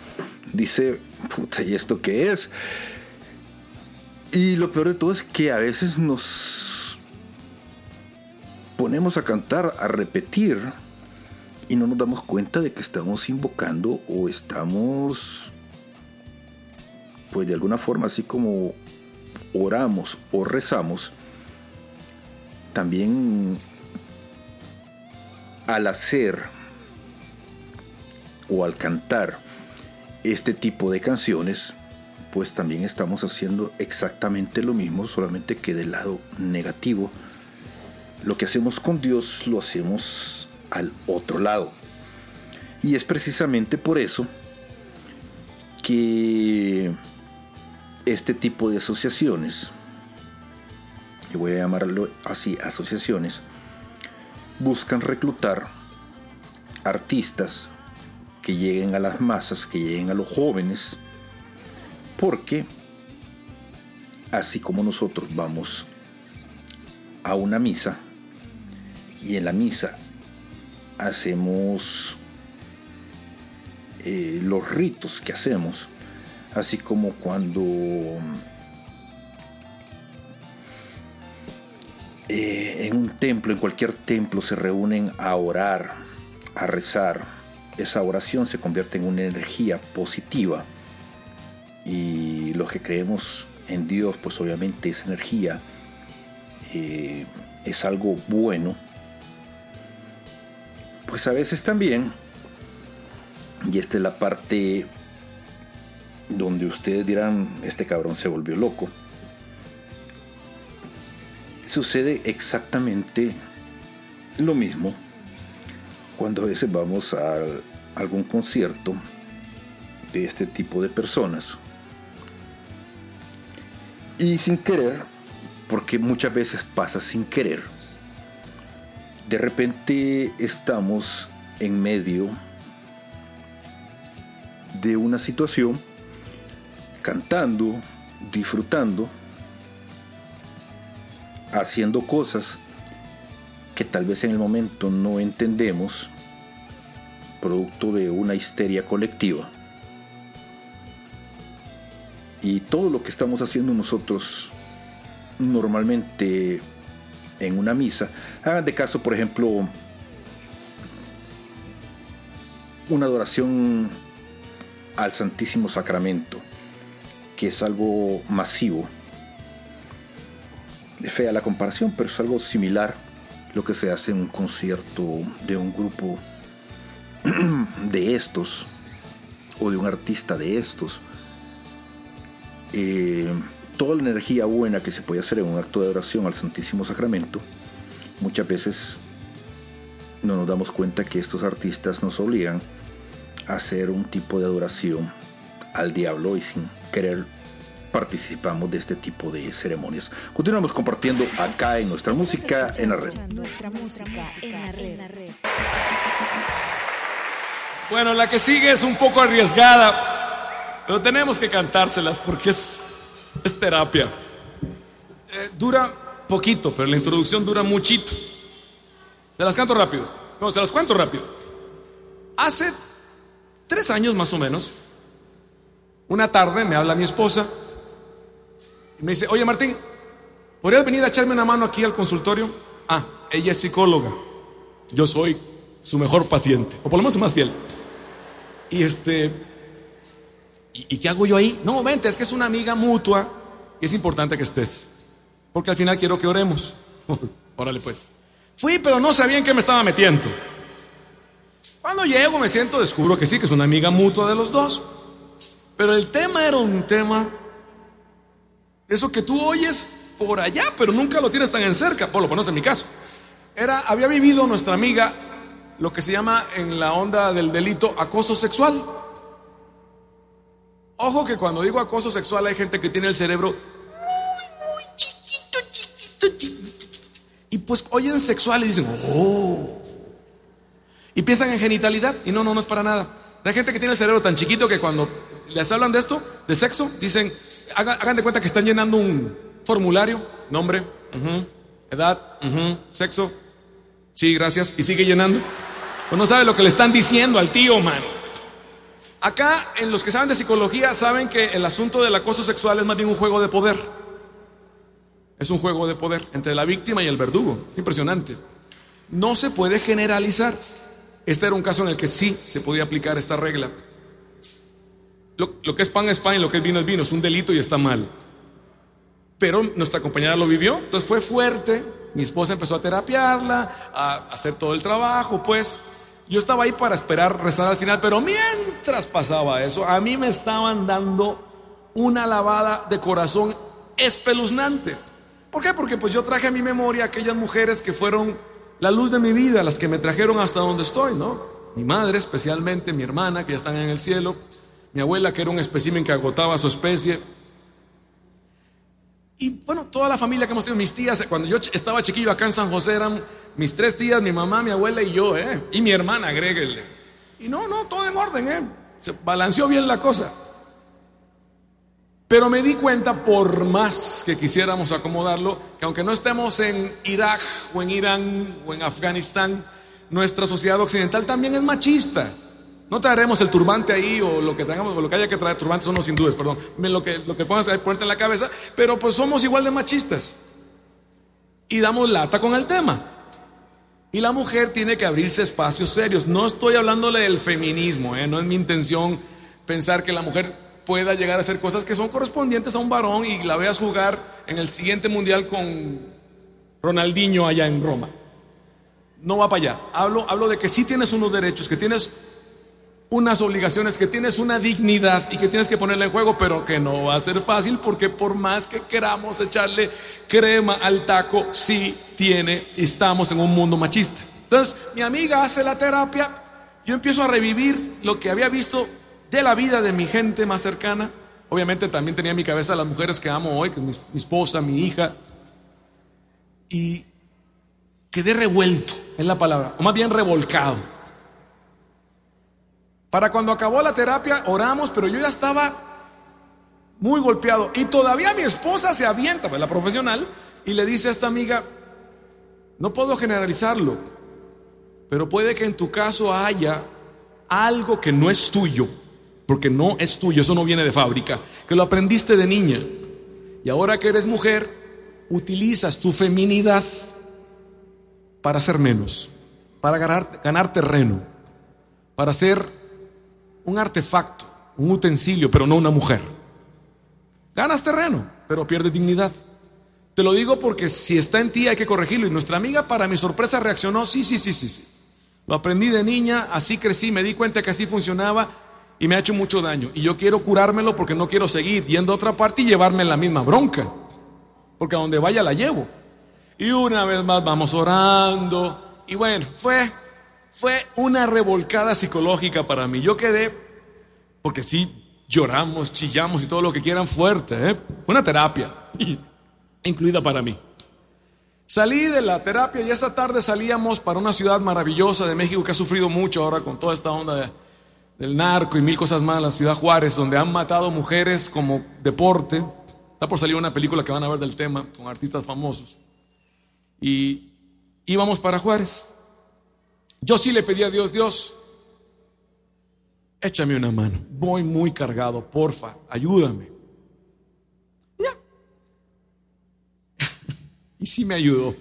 dice, puta, ¿y esto qué es? Y lo peor de todo es que a veces nos ponemos a cantar, a repetir, y no nos damos cuenta de que estamos invocando o estamos, pues de alguna forma, así como oramos o rezamos, también al hacer o al cantar este tipo de canciones, pues también estamos haciendo exactamente lo mismo, solamente que del lado negativo. Lo que hacemos con Dios lo hacemos al otro lado. Y es precisamente por eso que este tipo de asociaciones, y voy a llamarlo así, asociaciones, buscan reclutar artistas que lleguen a las masas, que lleguen a los jóvenes, porque así como nosotros vamos a una misa y en la misa hacemos eh, los ritos que hacemos, así como cuando eh, en un templo, en cualquier templo, se reúnen a orar, a rezar, esa oración se convierte en una energía positiva. Y los que creemos en Dios, pues obviamente esa energía eh, es algo bueno, pues a veces también, y esta es la parte donde ustedes dirán, este cabrón se volvió loco, sucede exactamente lo mismo cuando a veces vamos a algún concierto de este tipo de personas. Y sin querer, porque muchas veces pasa sin querer, de repente estamos en medio de una situación cantando, disfrutando, haciendo cosas que tal vez en el momento no entendemos, producto de una histeria colectiva. Y todo lo que estamos haciendo nosotros normalmente en una misa, hagan de caso, por ejemplo, una adoración al Santísimo Sacramento, es algo masivo. Es fea la comparación, pero es algo similar lo que se hace en un concierto de un grupo [CLEARS THROAT] de estos o de un artista de estos. Eh, toda la energía buena que se puede hacer en un acto de adoración al Santísimo Sacramento, muchas veces no nos damos cuenta que estos artistas nos obligan a hacer un tipo de adoración al diablo y sin querer participamos de este tipo de ceremonias. Continuamos compartiendo acá en nuestra música en la red. Nuestra música en la red. Bueno, la que sigue es un poco arriesgada, pero tenemos que cantárselas porque es, es terapia. Eh, dura poquito, pero la introducción dura muchito. Se las canto rápido. No, se las cuento rápido. Hace tres años más o menos, una tarde me habla mi esposa y me dice, oye Martín, ¿podrías venir a echarme una mano aquí al consultorio? Ah, ella es psicóloga. Yo soy su mejor paciente, o por lo menos su más fiel. Y este, ¿y, qué hago yo ahí? No, vente, es que es una amiga mutua y es importante que estés. Porque al final quiero que oremos. [LAUGHS] Órale pues. Fui, pero no sabía en qué me estaba metiendo. Cuando llego, me siento, descubro que sí, que es una amiga mutua de los dos. Pero el tema era un tema, eso que tú oyes por allá, pero nunca lo tienes tan en cerca, por lo menos en mi caso. Era, había vivido nuestra amiga lo que se llama en la onda del delito acoso sexual. Ojo que cuando digo acoso sexual hay gente que tiene el cerebro muy, muy chiquito, chiquito, chiquito. Y pues oyen sexual y dicen, oh. Y piensan en genitalidad y no, no, no es para nada. Hay gente que tiene el cerebro tan chiquito que cuando les hablan de esto, de sexo, dicen, hagan, hagan de cuenta que están llenando un formulario, nombre, ujú, edad, ujú, sexo, sí, gracias, y sigue llenando. Pues no sabe lo que le están diciendo al tío, mano. Acá, en los que saben de psicología, saben que el asunto del acoso sexual es más bien un juego de poder. Es un juego de poder entre la víctima y el verdugo. Es impresionante. No se puede generalizar. Este era un caso en el que sí se podía aplicar esta regla. Lo, que es pan es pan y lo que es vino es vino. Es un delito y está mal. Pero nuestra compañera lo vivió, entonces fue fuerte. Mi esposa empezó a terapiarla, a hacer todo el trabajo, pues. Yo estaba ahí para esperar rezar al final, pero mientras pasaba eso, a mí me estaban dando una lavada de corazón espeluznante. ¿Por qué? Porque pues yo traje a mi memoria aquellas mujeres que fueron la luz de mi vida, las que me trajeron hasta donde estoy, ¿no? Mi madre especialmente, mi hermana, que ya están en el cielo, mi abuela, que era un espécimen que agotaba su especie. Y bueno, toda la familia que hemos tenido, mis tías, cuando yo estaba chiquillo acá en San José eran mis tres tías, mi mamá, mi abuela y yo, ¿eh? Y mi hermana, agréguele. Y no, no, todo en orden, ¿eh? Se balanceó bien la cosa. Pero me di cuenta, por más que quisiéramos acomodarlo, que aunque no estemos en Irak o en Irán o en Afganistán, nuestra sociedad occidental también es machista. No traeremos el turbante ahí o lo que tengamos, o lo que haya que traer, turbantes son los hindúes, perdón, lo que, lo que pongas ponerte en la cabeza, pero pues somos igual de machistas. Y damos lata con el tema. Y la mujer tiene que abrirse espacios serios. No estoy hablándole del feminismo, ¿eh? no es mi intención pensar que la mujer pueda llegar a hacer cosas que son correspondientes a un varón y la veas jugar en el siguiente mundial con Ronaldinho allá en Roma. No va para allá. Hablo, hablo de que sí tienes unos derechos, que tienes unas obligaciones, que tienes una dignidad y que tienes que ponerla en juego, pero que no va a ser fácil porque por más que queramos echarle crema al taco, sí tiene, estamos en un mundo machista. Entonces, mi amiga hace la terapia, yo empiezo a revivir lo que había visto de la vida de mi gente más cercana. Obviamente también tenía en mi cabeza las mujeres que amo hoy, que es mi, mi esposa, mi hija. Y quedé revuelto, es la palabra, o más bien revolcado. Para cuando acabó la terapia, oramos, pero yo ya estaba muy golpeado. Y todavía mi esposa se avienta, pues la profesional, y le dice a esta amiga, no puedo generalizarlo, pero puede que en tu caso haya algo que no es tuyo, porque no es tuyo, eso no viene de fábrica, que lo aprendiste de niña. Y ahora que eres mujer, utilizas tu feminidad para ser menos, para ganar, ganar terreno, para ser un artefacto, un utensilio, pero no una mujer. Ganas terreno, pero pierdes dignidad. Te lo digo porque si está en ti hay que corregirlo. Y nuestra amiga, para mi sorpresa, reaccionó, sí, sí, sí, sí, sí. Lo aprendí de niña, así crecí, me di cuenta que así funcionaba y me ha hecho mucho daño. Y yo quiero curármelo porque no quiero seguir yendo a otra parte y llevarme la misma bronca. Porque a donde vaya la llevo. Y una vez más vamos orando. Y bueno, fue, fue una revolcada psicológica para mí. Yo quedé, porque sí, lloramos, chillamos y todo lo que quieran fuerte. ¿eh? Fue una terapia, incluida para mí. Salí de la terapia y esa tarde salíamos para una ciudad maravillosa de México que ha sufrido mucho ahora con toda esta onda de del narco y mil cosas más, la ciudad Juárez, donde han matado mujeres como deporte. Está por salir una película que van a ver del tema con artistas famosos. Y íbamos para Juárez. Yo sí le pedí a Dios, Dios, échame una mano. Voy muy cargado, porfa, ayúdame. Ya. [LAUGHS] y sí me ayudó.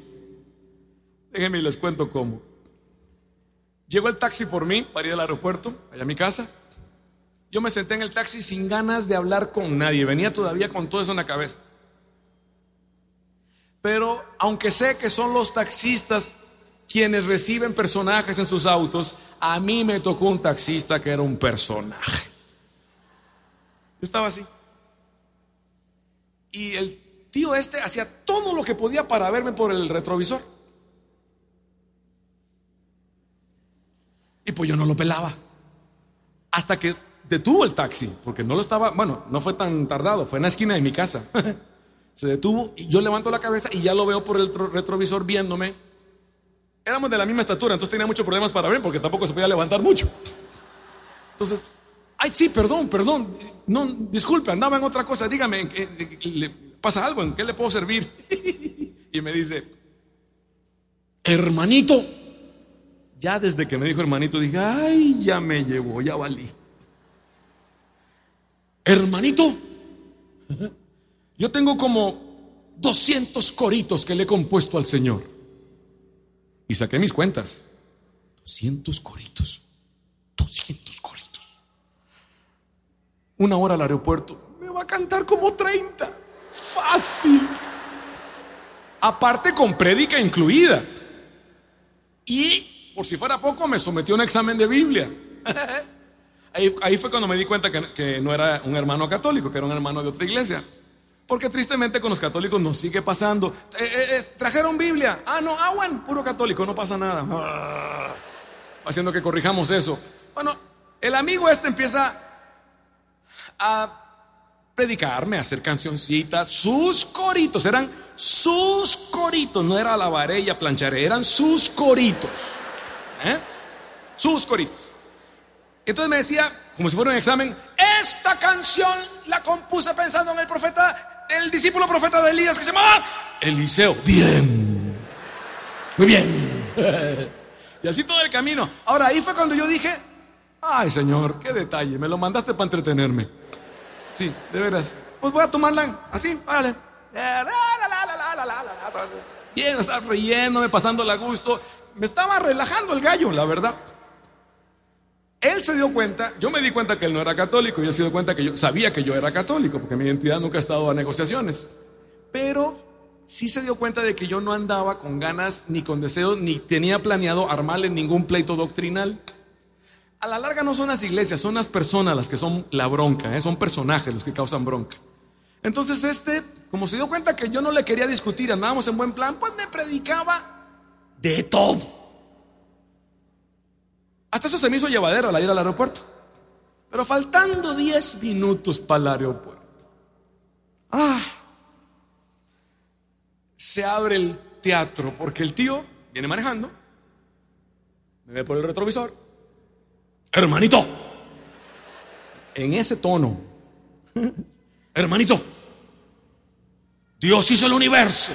Déjenme y les cuento cómo. Llegó el taxi por mí para ir al aeropuerto, allá a mi casa. Yo me senté en el taxi sin ganas de hablar con nadie. Venía todavía con todo eso en la cabeza. Pero aunque sé que son los taxistas quienes reciben personajes en sus autos, a mí me tocó un taxista que era un personaje. Yo estaba así. Y el tío este hacía todo lo que podía para verme por el retrovisor. Y pues yo no lo pelaba. Hasta que detuvo el taxi, porque no lo estaba, bueno, no fue tan tardado, fue en la esquina de mi casa. [LAUGHS] Se detuvo y yo levanto la cabeza y ya lo veo por el retrovisor viéndome. Éramos de la misma estatura, entonces tenía muchos problemas para ver porque tampoco se podía levantar mucho. Entonces, ay, sí, perdón, perdón, no, disculpe, andaba en otra cosa, dígame, ¿le pasa algo? ¿En qué le puedo servir? [LAUGHS] y me dice, hermanito, ya desde que me dijo hermanito dije, ay, ya me llevó, ya valí. Hermanito, [LAUGHS] yo tengo como 200 coritos que le he compuesto al Señor. Y saqué mis cuentas. 200 coritos. 200 coritos. Una hora al aeropuerto. Me va a cantar como 30. Fácil. Aparte con prédica incluida. Y por si fuera poco, me sometió a un examen de Biblia. [LAUGHS] Ahí, fue cuando me di cuenta que, no era un hermano católico, que era un hermano de otra iglesia. Porque tristemente con los católicos nos sigue pasando. Eh, eh, eh, trajeron Biblia. Ah, no, ah, puro católico, no pasa nada. Ah, haciendo que corrijamos eso. Bueno, el amigo este empieza a predicarme, a hacer cancioncitas, sus coritos, eran sus coritos, no era la varella plancharé, eran sus coritos. ¿Eh? Sus coritos. Entonces me decía, como si fuera un examen, esta canción la compuse pensando en el profeta, el discípulo profeta de Elías que se llamaba Eliseo. Bien. Muy bien. [LAUGHS] y así todo el camino. Ahora ahí fue cuando yo dije, ay Señor, qué detalle, me lo mandaste para entretenerme. Sí, de veras. Pues voy a tomarla así, párale. Bien, estar riéndome, pasándola a gusto me estaba relajando el gallo, la verdad. Él se dio cuenta, yo me di cuenta que él no era católico y él se dio cuenta que yo sabía que yo era católico, porque mi identidad nunca ha estado a negociaciones. Pero sí se dio cuenta de que yo no andaba con ganas ni con deseos, ni tenía planeado armarle ningún pleito doctrinal. A la larga no son las iglesias, son las personas las que son la bronca, ¿eh? son personajes los que causan bronca. Entonces este, como se dio cuenta que yo no le quería discutir, andábamos en buen plan, pues me predicaba de todo. Hasta eso se me hizo llevadero al ir al aeropuerto. Pero faltando 10 minutos para el aeropuerto. Ah, se abre el teatro porque el tío viene manejando, me ve por el retrovisor. Hermanito, en ese tono, [LAUGHS] hermanito, Dios hizo el universo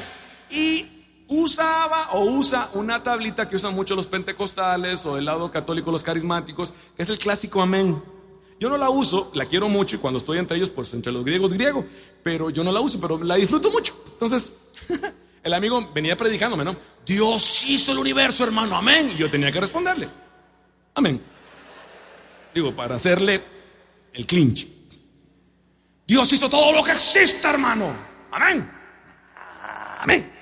y usaba o usa una tablita que usan mucho los pentecostales o el lado católico los carismáticos, que es el clásico amén. Yo no la uso, la quiero mucho y cuando estoy entre ellos, pues entre los griegos, griego, pero yo no la uso, pero la disfruto mucho. Entonces, [LAUGHS] el amigo venía predicándome, ¿no? Dios hizo el universo, hermano, amén. Y yo tenía que responderle, amén. Digo, para hacerle el clinch. Dios hizo todo lo que existe, hermano, amén. Amén.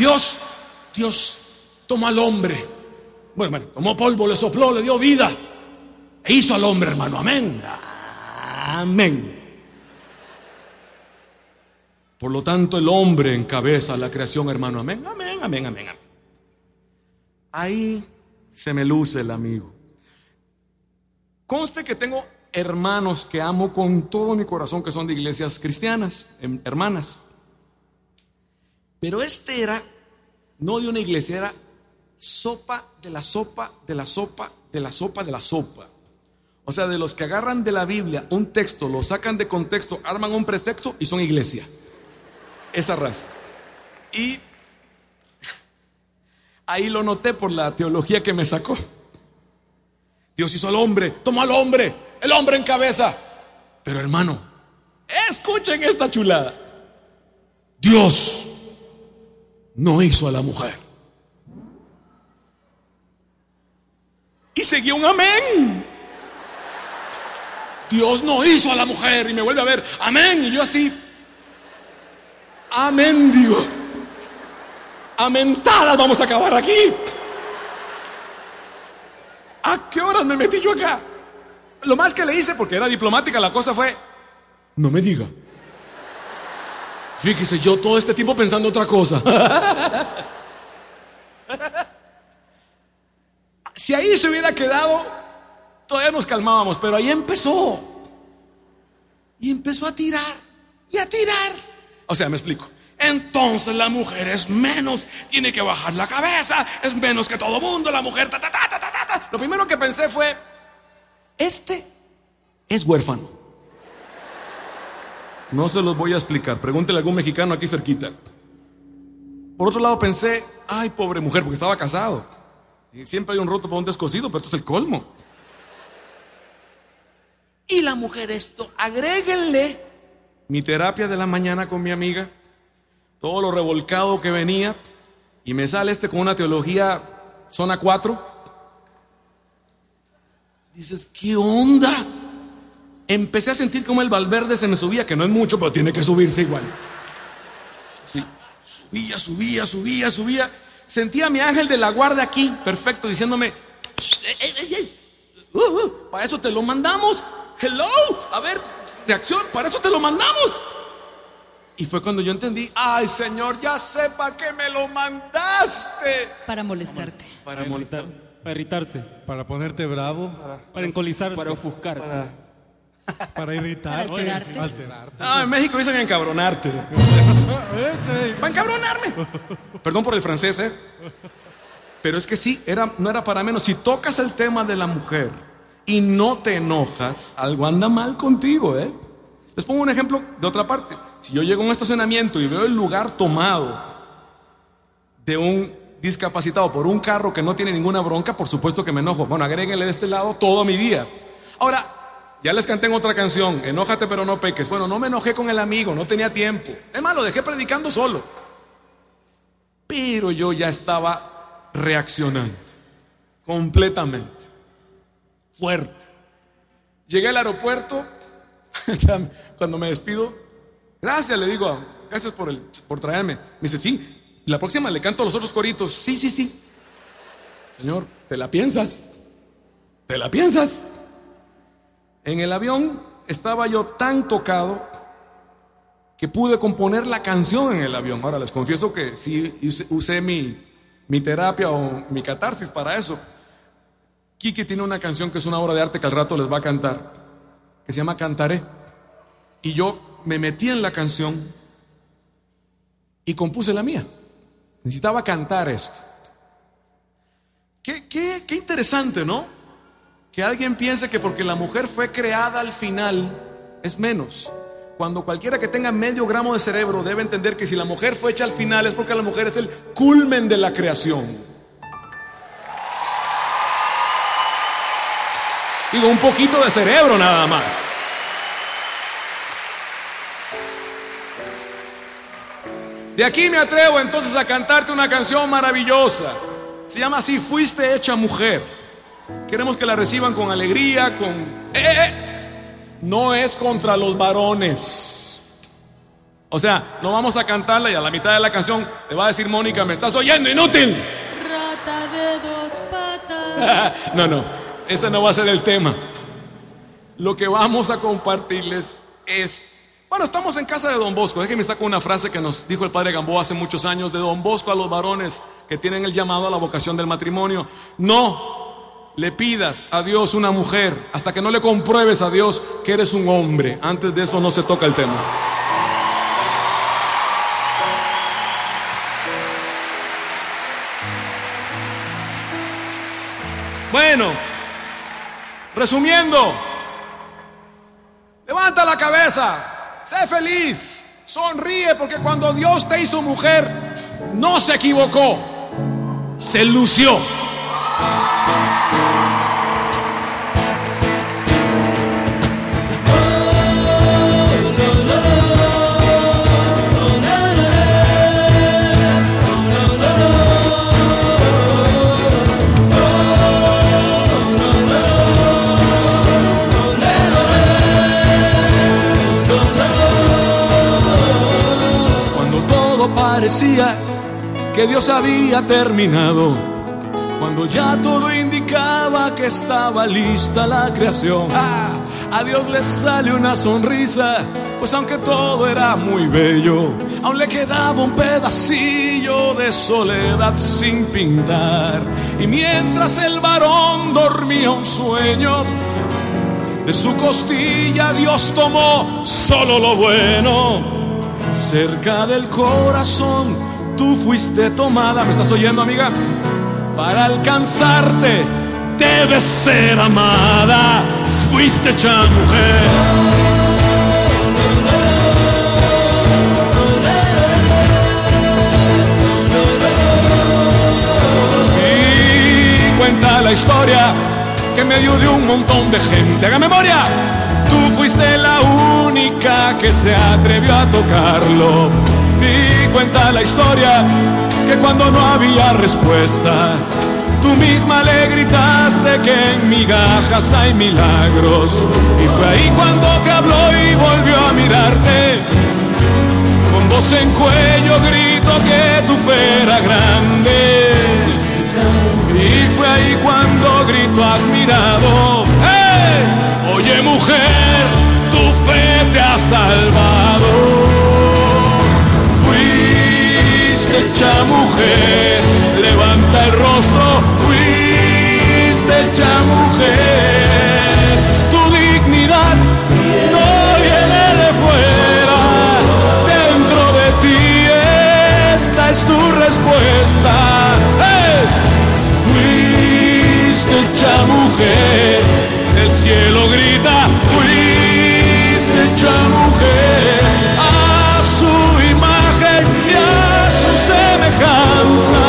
Dios, Dios tomó al hombre. Bueno, bueno, tomó polvo, le sopló, le dio vida. E hizo al hombre, hermano. Amén. Amén. Por lo tanto, el hombre encabeza la creación, hermano. Amén, amén, amén, amén, amén. Ahí se me luce el amigo. Conste que tengo hermanos que amo con todo mi corazón, que son de iglesias cristianas, em, hermanas. Pero este era, no de una iglesia, era sopa de la sopa, de la sopa, de la sopa, de la sopa. O sea, de los que agarran de la Biblia un texto, lo sacan de contexto, arman un pretexto y son iglesia. Esa raza. Y ahí lo noté por la teología que me sacó. Dios hizo al hombre, tomó al hombre, el hombre en cabeza. Pero hermano, escuchen esta chulada. Dios no hizo a la mujer. Y seguía un amén. Dios no hizo a la mujer y me vuelve a ver, amén. Y yo así, amén, digo. Amentadas vamos a acabar aquí. ¿A qué horas me metí yo acá? Lo más que le hice, porque era diplomática la cosa, fue, no me diga. Fíjese, yo todo este tiempo pensando otra cosa. [LAUGHS] si ahí se hubiera quedado, todavía nos calmábamos, pero ahí empezó. Y empezó a tirar y a tirar. O sea, me explico. Entonces la mujer es menos, tiene que bajar la cabeza, es menos que todo mundo, la mujer. Lo primero que pensé fue, este es huérfano. No se los voy a explicar, pregúntele a algún mexicano aquí cerquita. Por otro lado pensé, ay, pobre mujer, porque estaba casado. Y siempre hay un roto para un descosido, pero esto es el colmo. Y la mujer esto, agréguenle mi terapia de la mañana con mi amiga, todo lo revolcado que venía, y me sale este con una teología zona 4. Dices, ¿qué onda? Empecé a sentir como el Valverde se me subía, que no es mucho, pero tiene que subirse igual. Sí, subía, subía, subía, subía. Sentía a mi ángel de la guardia aquí, perfecto, diciéndome, ey, ey, ey, uh, uh, para eso te lo mandamos. Hello, a ver, reacción, para eso te lo mandamos. Y fue cuando yo entendí, ay Señor, ya sepa que me lo mandaste. Para molestarte. Para molestar. Para irritarte. Para ponerte bravo. Para encolizarte. Para ofuscar. Para... Para irritar. Para alterarte. Alterarte. Ah, en México dicen encabronarte. [LAUGHS] Para encabronarme. Perdón por el francés, ¿eh? Pero es que sí, era, no era para menos. Si tocas el tema de la mujer y no te enojas, algo anda mal contigo, ¿eh? Les pongo un ejemplo de otra parte. Si yo llego a un estacionamiento y veo el lugar tomado de un discapacitado por un carro que no tiene ninguna bronca, por supuesto que me enojo. Bueno, agréguenle de este lado todo mi día. Ahora, ya les canté en otra canción, enójate pero no peques. Bueno, no me enojé con el amigo, no tenía tiempo. Es más, lo dejé predicando solo. Pero yo ya estaba reaccionando, completamente, fuerte. Llegué al aeropuerto, [LAUGHS] cuando me despido, gracias, le digo, gracias por, el, por traerme. Me dice, sí, la próxima le canto los otros coritos. Sí, sí, sí. Señor, ¿te la piensas? ¿Te la piensas? En el avión estaba yo tan tocado que pude componer la canción en el avión. Ahora les confieso que sí usé, mi, mi, terapia o mi catarsis para eso. Kiki tiene una canción que es una obra de arte que al rato les va a cantar, que se llama Cantaré. Y yo me metí en la canción y compuse la mía. Necesitaba cantar esto. Qué, qué, qué interesante, ¿no? Que alguien piense que porque la mujer fue creada al final es menos. Cuando cualquiera que tenga medio gramo de cerebro debe entender que si la mujer fue hecha al final es porque la mujer es el culmen de la creación. Digo, un poquito de cerebro nada más. De aquí me atrevo entonces a cantarte una canción maravillosa. Se llama así, Fuiste hecha mujer. Queremos que la reciban con alegría, con... ¡Eh, eh, eh! No es contra los varones. O sea, no vamos a cantarla y a la mitad de la canción le va a decir Mónica, me estás oyendo, inútil. Rata de dos patas. [LAUGHS] no, no, ese no va a ser el tema. Lo que vamos a compartirles es, bueno, estamos en casa de Don Bosco. Déjenme estar con una frase que nos dijo el padre Gamboa hace muchos años de Don Bosco a los varones que tienen el llamado a la vocación del matrimonio. No le pidas a Dios una mujer hasta que no le compruebes a Dios que eres un hombre. Antes de eso no se toca el tema. Bueno, resumiendo, levanta la cabeza, sé feliz, sonríe porque cuando Dios te hizo mujer, no se equivocó, se lució. Parecía que Dios había terminado, cuando ya todo indicaba que estaba lista la creación, ¡ah! a Dios le sale una sonrisa, pues aunque todo era muy bello, aún le quedaba un pedacillo de soledad sin pintar. Y mientras el varón dormía un sueño, de su costilla Dios tomó solo lo bueno. Cerca del corazón tú fuiste tomada. ¿Me estás oyendo, amiga? Para alcanzarte debes ser amada. Fuiste hecha mujer. Cuenta la historia que en medio de un montón de gente, haga memoria, tú fuiste la única que se atrevió a tocarlo. Y cuenta la historia que cuando no había respuesta, tú misma le gritaste que en migajas hay milagros. Y fue ahí cuando te habló y volvió a mirarte. Con voz en cuello grito que tu fe era grande. Y fue ahí cuando gritó admirado, ¡Hey! Oye mujer, salvado. Fuiste hecha mujer, levanta el rostro, fuiste hecha mujer. Tu dignidad no viene de fuera, dentro de ti esta es tu respuesta. Fuiste hecha mujer, el cielo grita, fuiste mujer, a su imagen y a su semejanza.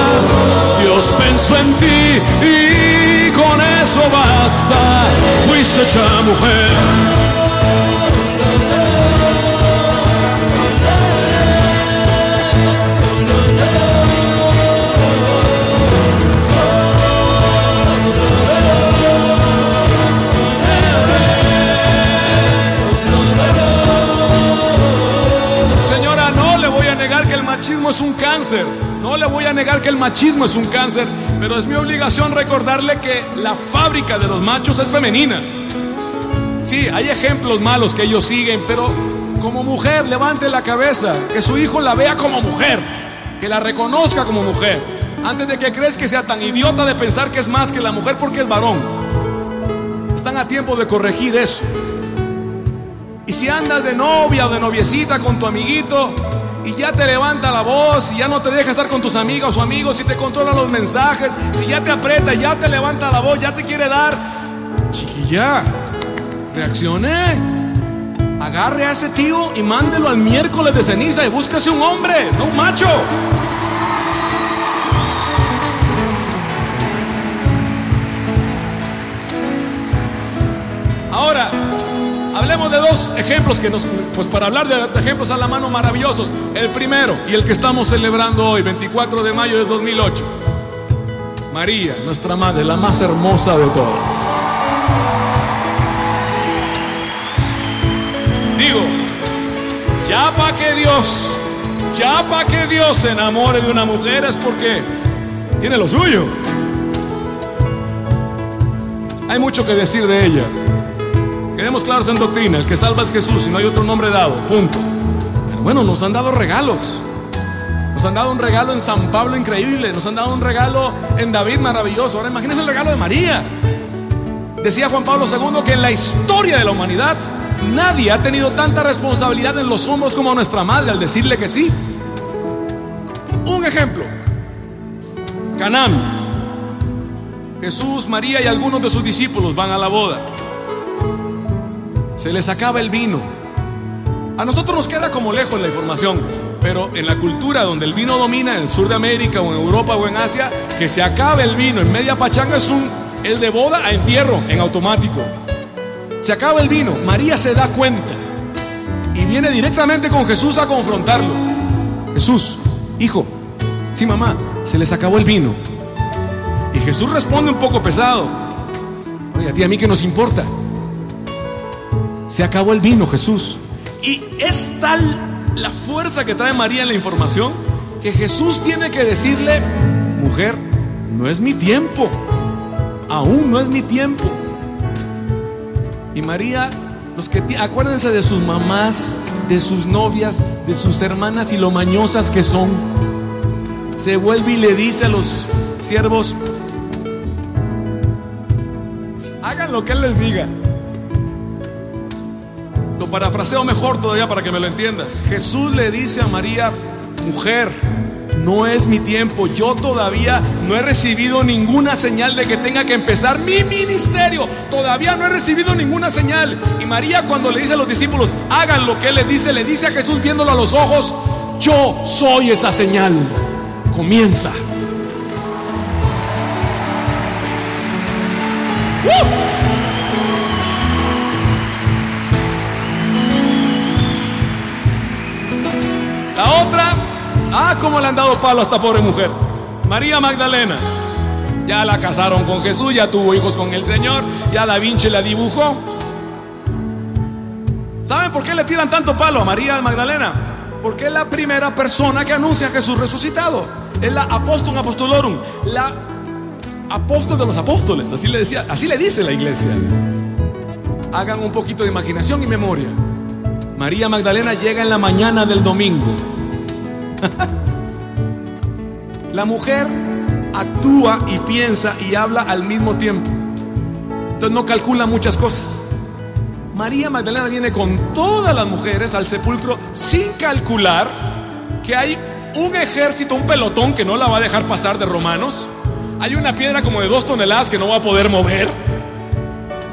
Dios pensó en ti y con eso basta, fuiste hecha mujer. Cáncer. No le voy a negar que el machismo es un cáncer. Pero es mi obligación recordarle que la fábrica de los machos es femenina. Sí, hay ejemplos malos que ellos siguen, pero como mujer, levante la cabeza. Que su hijo la vea como mujer. Que la reconozca como mujer. Antes de que crees que sea tan idiota de pensar que es más que la mujer porque es varón. Están a tiempo de corregir eso. Y si andas de novia o de noviecita con tu amiguito y ya te levanta la voz y ya no te deja estar con tus amigas o amigos, si te controla los mensajes, si ya te aprieta, ya te levanta la voz, ya te quiere dar, chiquilla, reaccione. Agarre a ese tío y mándelo al miércoles de ceniza y búsquese un hombre, no un macho. Ejemplos que nos, pues para hablar de ejemplos a la mano maravillosos. El primero y el que estamos celebrando hoy, 24 de mayo de 2008. María, nuestra madre, la más hermosa de todas. Digo, ya para que Dios, ya para que Dios se enamore de una mujer es porque tiene lo suyo. Hay mucho que decir de ella. Quedemos claros en doctrina, el que salva es Jesús y no hay otro nombre dado, punto. Pero bueno, nos han dado regalos. Nos han dado un regalo en San Pablo increíble, nos han dado un regalo en David maravilloso. Ahora imagínense el regalo de María. Decía Juan Pablo II que en la historia de la humanidad nadie ha tenido tanta responsabilidad en los hombros como nuestra madre al decirle que sí. Un ejemplo. Canaán. Jesús, María y algunos de sus discípulos van a la boda. Se les acaba el vino. A nosotros nos queda como lejos la información, pero en la cultura donde el vino domina, en el sur de América o en Europa o en Asia, que se acabe el vino en media pachanga es un el de boda a entierro en automático. Se acaba el vino, María se da cuenta y viene directamente con Jesús a confrontarlo. Jesús, hijo, sí mamá, se les acabó el vino. Y Jesús responde un poco pesado. Oye, a ti a mí que nos importa. Se acabó el vino, Jesús. Y es tal la fuerza que trae María en la información que Jesús tiene que decirle, mujer, no es mi tiempo. Aún no es mi tiempo. Y María, los que acuérdense de sus mamás, de sus novias, de sus hermanas y lo mañosas que son. Se vuelve y le dice a los siervos, hagan lo que él les diga. Lo parafraseo mejor todavía para que me lo entiendas. Jesús le dice a María, mujer, no es mi tiempo. Yo todavía no he recibido ninguna señal de que tenga que empezar mi ministerio. Todavía no he recibido ninguna señal. Y María cuando le dice a los discípulos, hagan lo que él les dice, le dice a Jesús viéndolo a los ojos, yo soy esa señal. Comienza. Han dado palo a esta pobre mujer. María Magdalena. Ya la casaron con Jesús, ya tuvo hijos con el Señor, ya Da Vinci la dibujó. ¿Saben por qué le tiran tanto palo a María Magdalena? Porque es la primera persona que anuncia a Jesús resucitado. Es la apóstol apostolorum, la apóstol de los apóstoles, así le decía, así le dice la iglesia. Hagan un poquito de imaginación y memoria. María Magdalena llega en la mañana del domingo. [LAUGHS] la mujer actúa y piensa y habla al mismo tiempo. Entonces no calcula muchas cosas. María Magdalena viene con todas las mujeres al sepulcro sin calcular que hay un ejército, un pelotón que no la va a dejar pasar de romanos. Hay una piedra como de dos toneladas que no va a poder mover.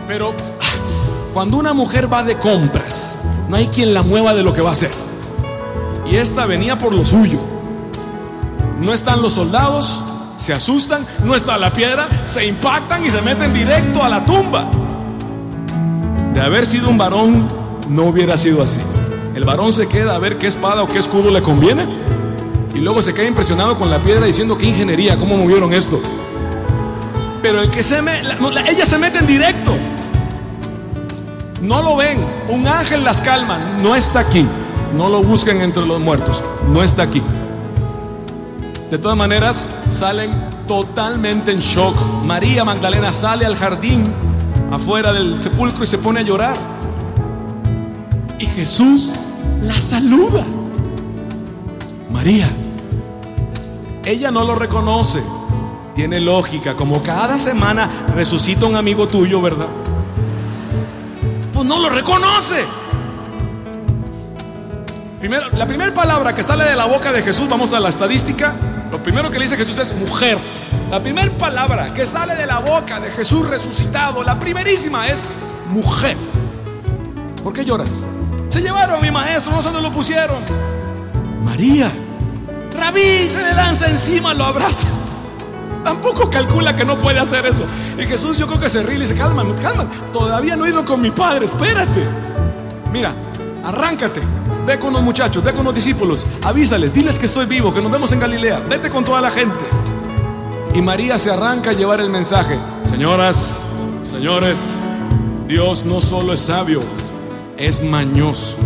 Pero ah, cuando una mujer va de compras, no hay quien la mueva de lo que va a hacer. Y esta venía por lo suyo. No están los soldados, se asustan, no está la piedra, se impactan y se meten directo a la tumba. De haber sido un varón, no hubiera sido así. El varón se queda a ver qué espada o qué escudo le conviene. Y luego se queda impresionado con la piedra diciendo qué ingeniería, cómo movieron esto. Pero el que se me, la, no, la, ella se mete en directo. No lo ven. Un ángel las calma. No está aquí. No lo busquen entre los muertos. No está aquí. De todas maneras, salen totalmente en shock. María Magdalena sale al jardín afuera del sepulcro y se pone a llorar. Y Jesús la saluda. María. Ella no lo reconoce. Tiene lógica, como cada semana resucita un amigo tuyo, ¿verdad? Pues no lo reconoce. Primero, la primera palabra que sale de la boca de Jesús, vamos a la estadística, lo primero que le dice Jesús es mujer. La primera palabra que sale de la boca de Jesús resucitado, la primerísima es mujer. ¿Por qué lloras? Se llevaron a mi maestro, no sé dónde lo pusieron. María. Rabí se le lanza encima, lo abraza. Tampoco calcula que no puede hacer eso. Y Jesús yo creo que se ríe y dice, calma, calma, todavía no he ido con mi padre, espérate. Mira, arráncate. Ve con los muchachos, ve con los discípulos. Avísales, diles que estoy vivo, que nos vemos en Galilea. Vete con toda la gente. Y María se arranca a llevar el mensaje. Señoras, señores, Dios no solo es sabio, es mañoso.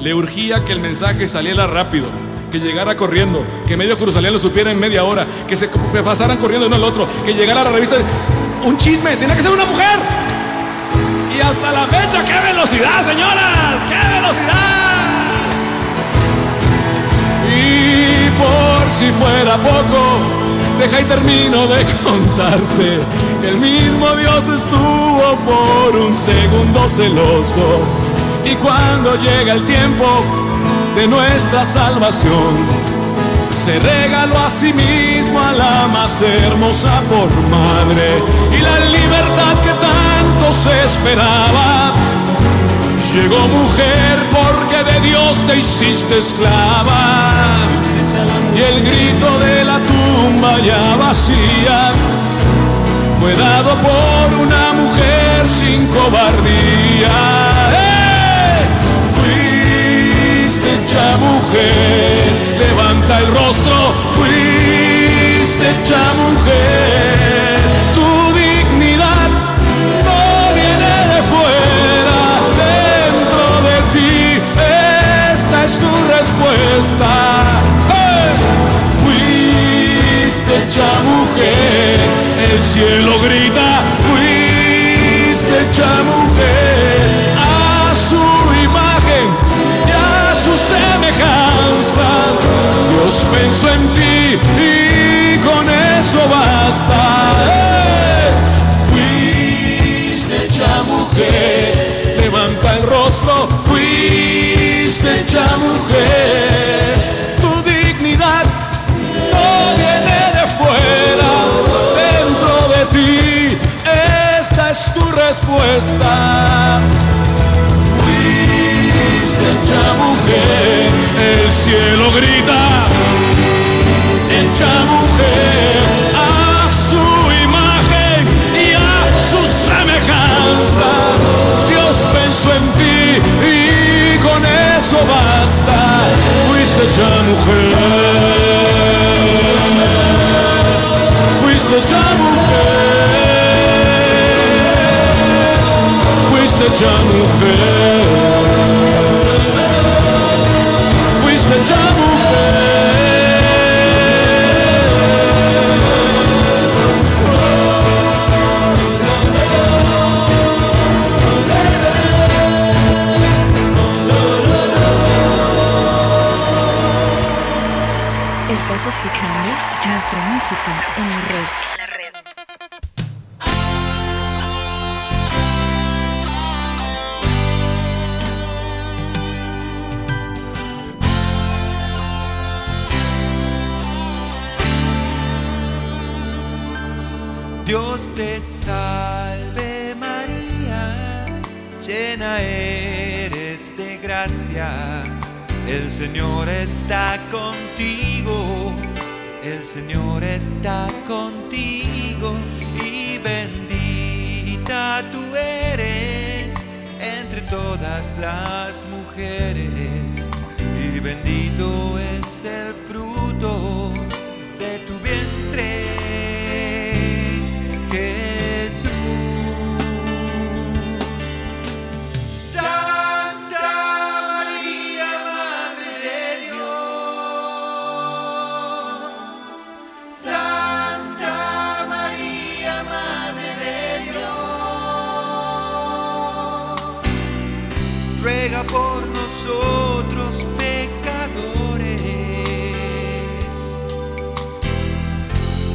Le urgía que el mensaje saliera rápido, que llegara corriendo, que medio Jerusalén lo supiera en media hora, que se pasaran corriendo uno al otro, que llegara a la revista. Un chisme, tenía que ser una mujer. Y hasta la fecha, ¡qué velocidad, señoras! ¡Qué velocidad! Por si fuera poco, deja y termino de [LAUGHS] contarte el mismo Dios estuvo por un segundo celoso. Y cuando llega el tiempo de nuestra salvación, se regaló a sí mismo a la más hermosa por madre y la libertad que tanto se esperaba. Llegó mujer porque de Dios te hiciste esclava y el grito de la tumba ya vacía fue dado por una mujer sin cobardía. ¡Eh! Fuiste hecha mujer, levanta el rostro, fuiste hecha mujer. Tu dignidad no viene de fuera, dentro de ti esta es tu respuesta. Hecha mujer, el cielo grita, fuiste hecha mujer a su imagen y a su semejanza. Dios pensó en ti y respuesta. Fuiste hecha mujer, el cielo grita, hecha mujer a su imagen y a su semejanza. Dios pensó en ti y con eso basta. Fuiste hecha mujer. Fuiste hecha Fuiste hecha Dios te salve María, llena eres de gracia, el Señor está contigo, el Señor está contigo y bendita tú eres entre todas las mujeres y bendito es el fruto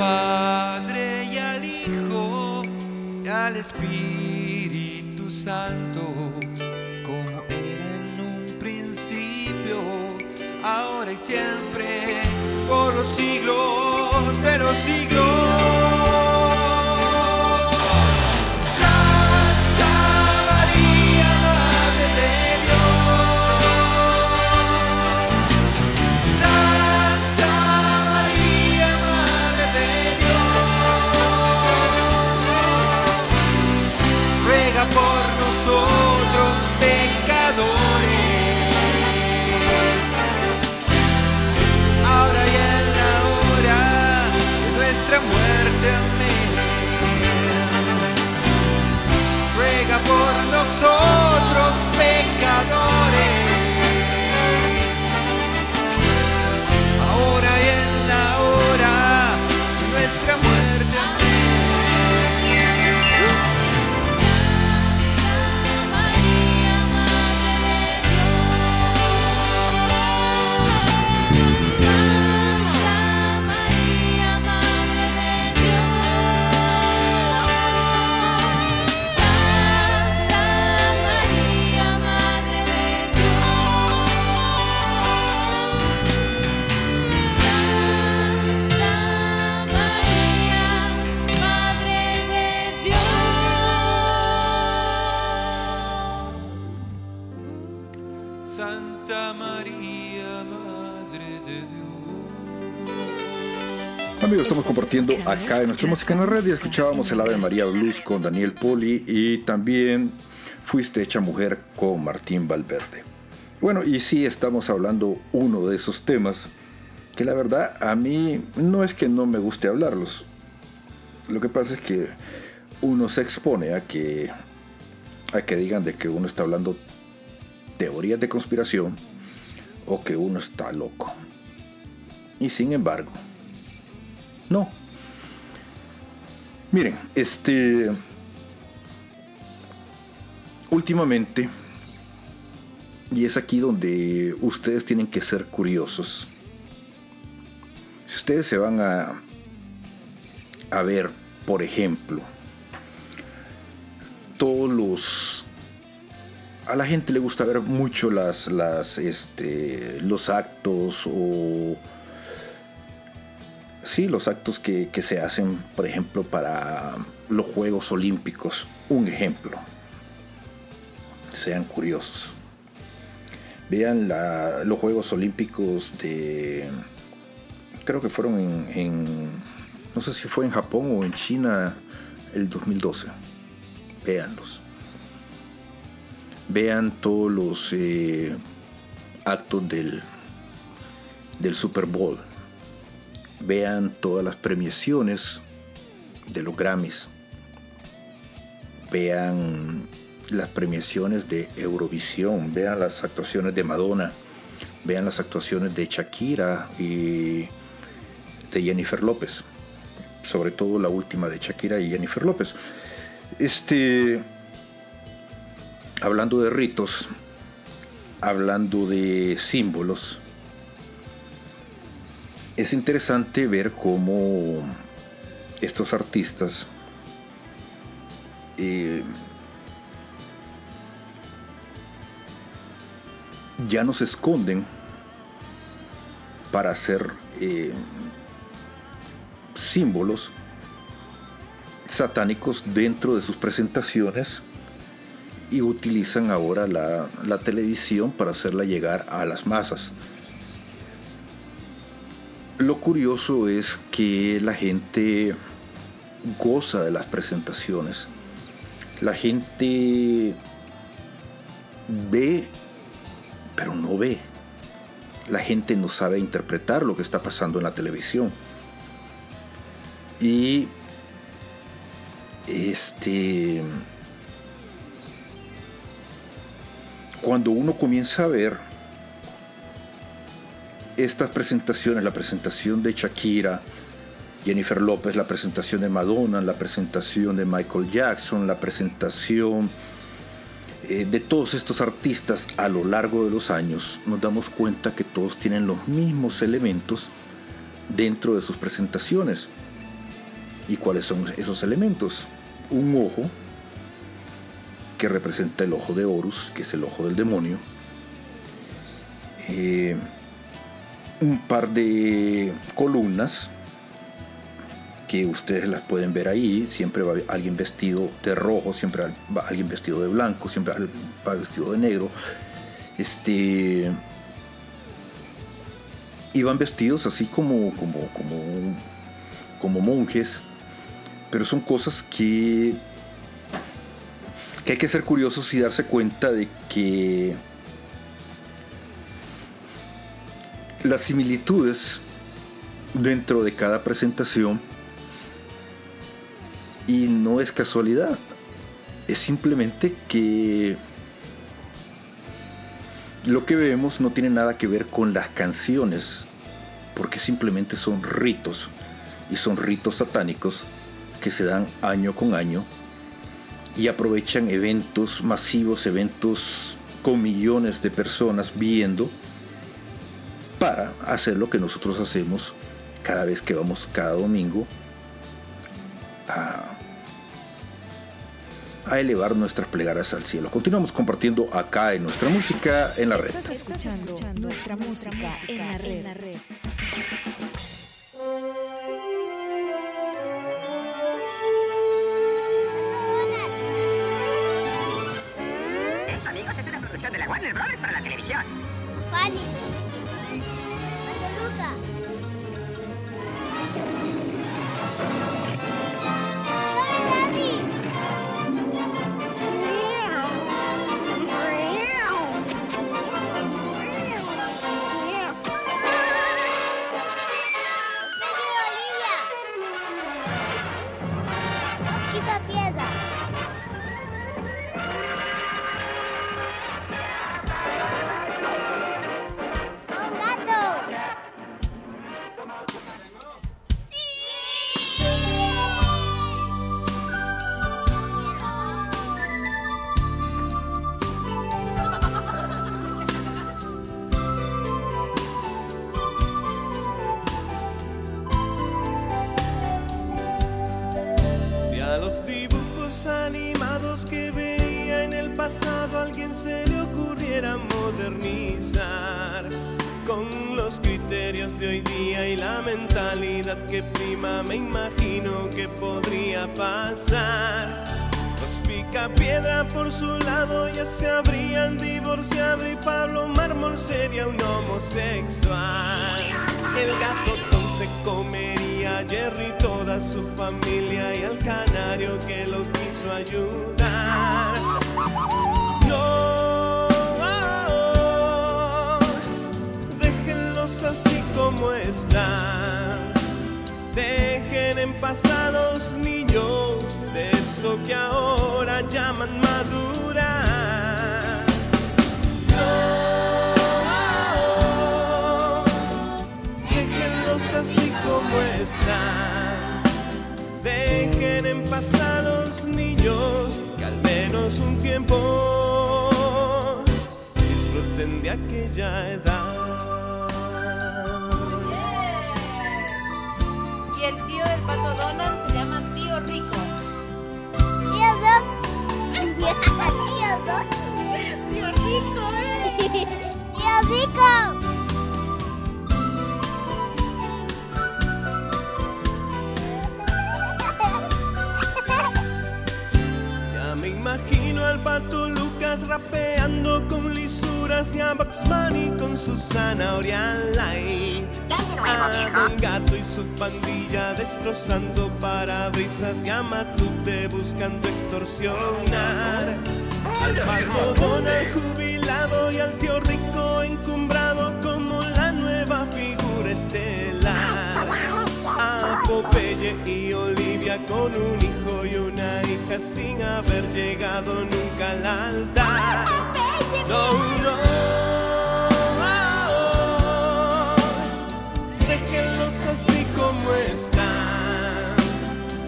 Padre y al Hijo y al Espíritu Santo, como era en un principio, ahora y siempre, por los siglos de los siglos. Nosotros pecadores. Compartiendo acá en nuestra música en la y escuchábamos el Ave María Blues con Daniel Poli y también Fuiste hecha mujer con Martín Valverde. Bueno, y sí estamos hablando uno de esos temas que la verdad a mí no es que no me guste hablarlos. Lo que pasa es que uno se expone a que a que digan de que uno está hablando teorías de conspiración o que uno está loco. Y sin embargo, no. Miren, este. Últimamente, y es aquí donde ustedes tienen que ser curiosos. Si ustedes se van a, a ver, por ejemplo, todos los a la gente le gusta ver mucho las, las, este, los actos o sí, los actos que, que, se hacen, por ejemplo, para los Juegos Olímpicos. Un ejemplo. Sean curiosos. Vean los Juegos Olímpicos de... Creo que fueron en, en, No sé si fue en Japón o en China el 2012. Véanlos vean todos los eh, actos del, del Super Bowl, vean todas las premiaciones de los Grammys, vean las premiaciones de Eurovisión, vean las actuaciones de Madonna, vean las actuaciones de Shakira y de Jennifer López, sobre todo la última de Shakira y Jennifer López. Este hablando de ritos, hablando de símbolos, es interesante ver cómo estos artistas eh, ya no se esconden para hacer eh, símbolos satánicos dentro de sus presentaciones y utilizan ahora la, la, televisión para hacerla llegar a las masas. Lo curioso es que la gente goza de las presentaciones. La gente ve, pero no ve. La gente no sabe interpretar lo que está pasando en la televisión. Y este cuando uno comienza a ver estas presentaciones, la presentación de Shakira, Jennifer López, la presentación de Madonna, la presentación de Michael Jackson, la presentación eh, de todos estos artistas a lo largo de los años, nos damos cuenta que todos tienen los mismos elementos dentro de sus presentaciones. ¿Y cuáles son esos elementos? Un ojo que representa el ojo de Horus, que es el ojo del demonio. Eh, un par de columnas que ustedes las pueden ver ahí. Siempre va alguien vestido de rojo, siempre va alguien vestido de blanco, siempre va vestido de negro. Este. Y van vestidos así como, como, como, como monjes. Pero son cosas que, que hay que ser curiosos y darse cuenta de que las similitudes dentro de cada presentación y no es casualidad, es simplemente que lo que vemos no tiene nada que ver con las canciones, porque simplemente son ritos, y son ritos satánicos que se dan año con año y aprovechan eventos masivos, eventos con millones de personas viendo para hacer lo que nosotros hacemos cada vez que vamos cada domingo a, elevar nuestras plegarias al cielo. Continuamos compartiendo acá en nuestra música en nuestra música en la red. Su pandilla destrozando parabrisas y a Matute buscando extorsionar. Al pato jubilado y al tío rico encumbrado como la nueva figura estelar. A Popeye y Olivia con un hijo y una hija sin haber llegado nunca al altar. No, no.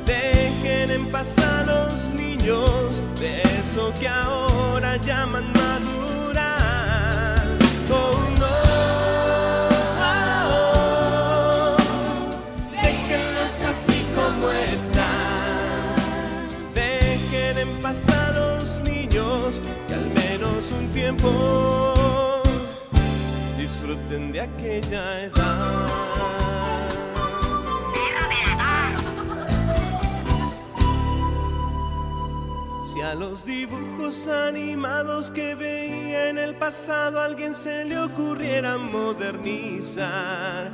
Dejen en paz a los niños de eso que ahora llaman madurar. Oh no, oh, oh. así como están. Dejen en paz a los niños que al menos un tiempo disfruten de aquella edad. A los dibujos animados que veía en el pasado alguien se le ocurriera modernizar,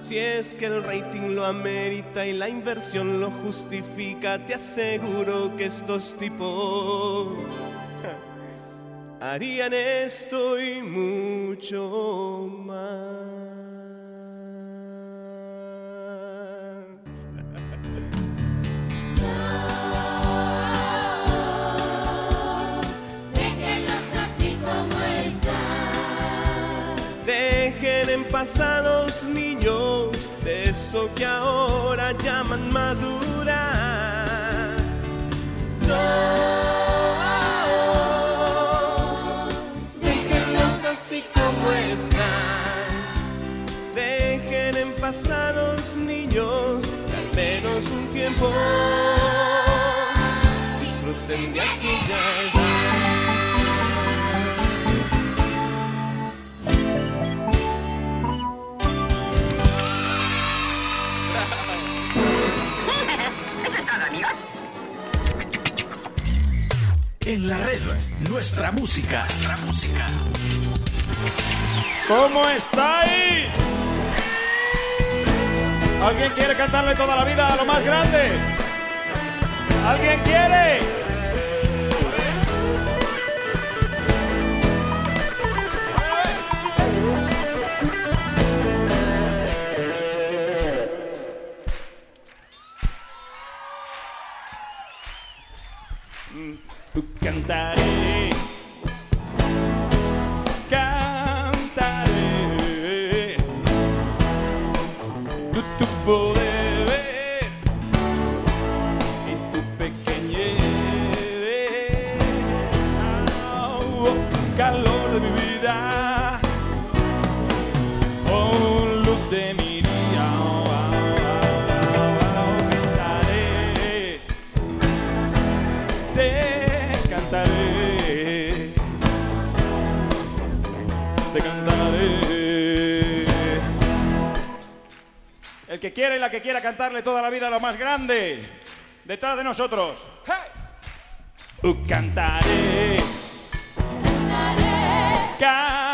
si es que el rating lo amerita y la inversión lo justifica, te aseguro que estos tipos harían esto y mucho más. Pasados niños de eso que ahora llaman madurar. No, así como están. Dejen en pasados niños al menos un tiempo En la red, nuestra música. Nuestra música. ¿Cómo estáis? ¿Alguien quiere cantarle toda la vida a lo más grande? ¿Alguien quiere? Cantaré, cantaré El que quiera y la que quiera cantarle toda la vida a lo más grande, detrás de nosotros. Uh, cantaré, cantaré,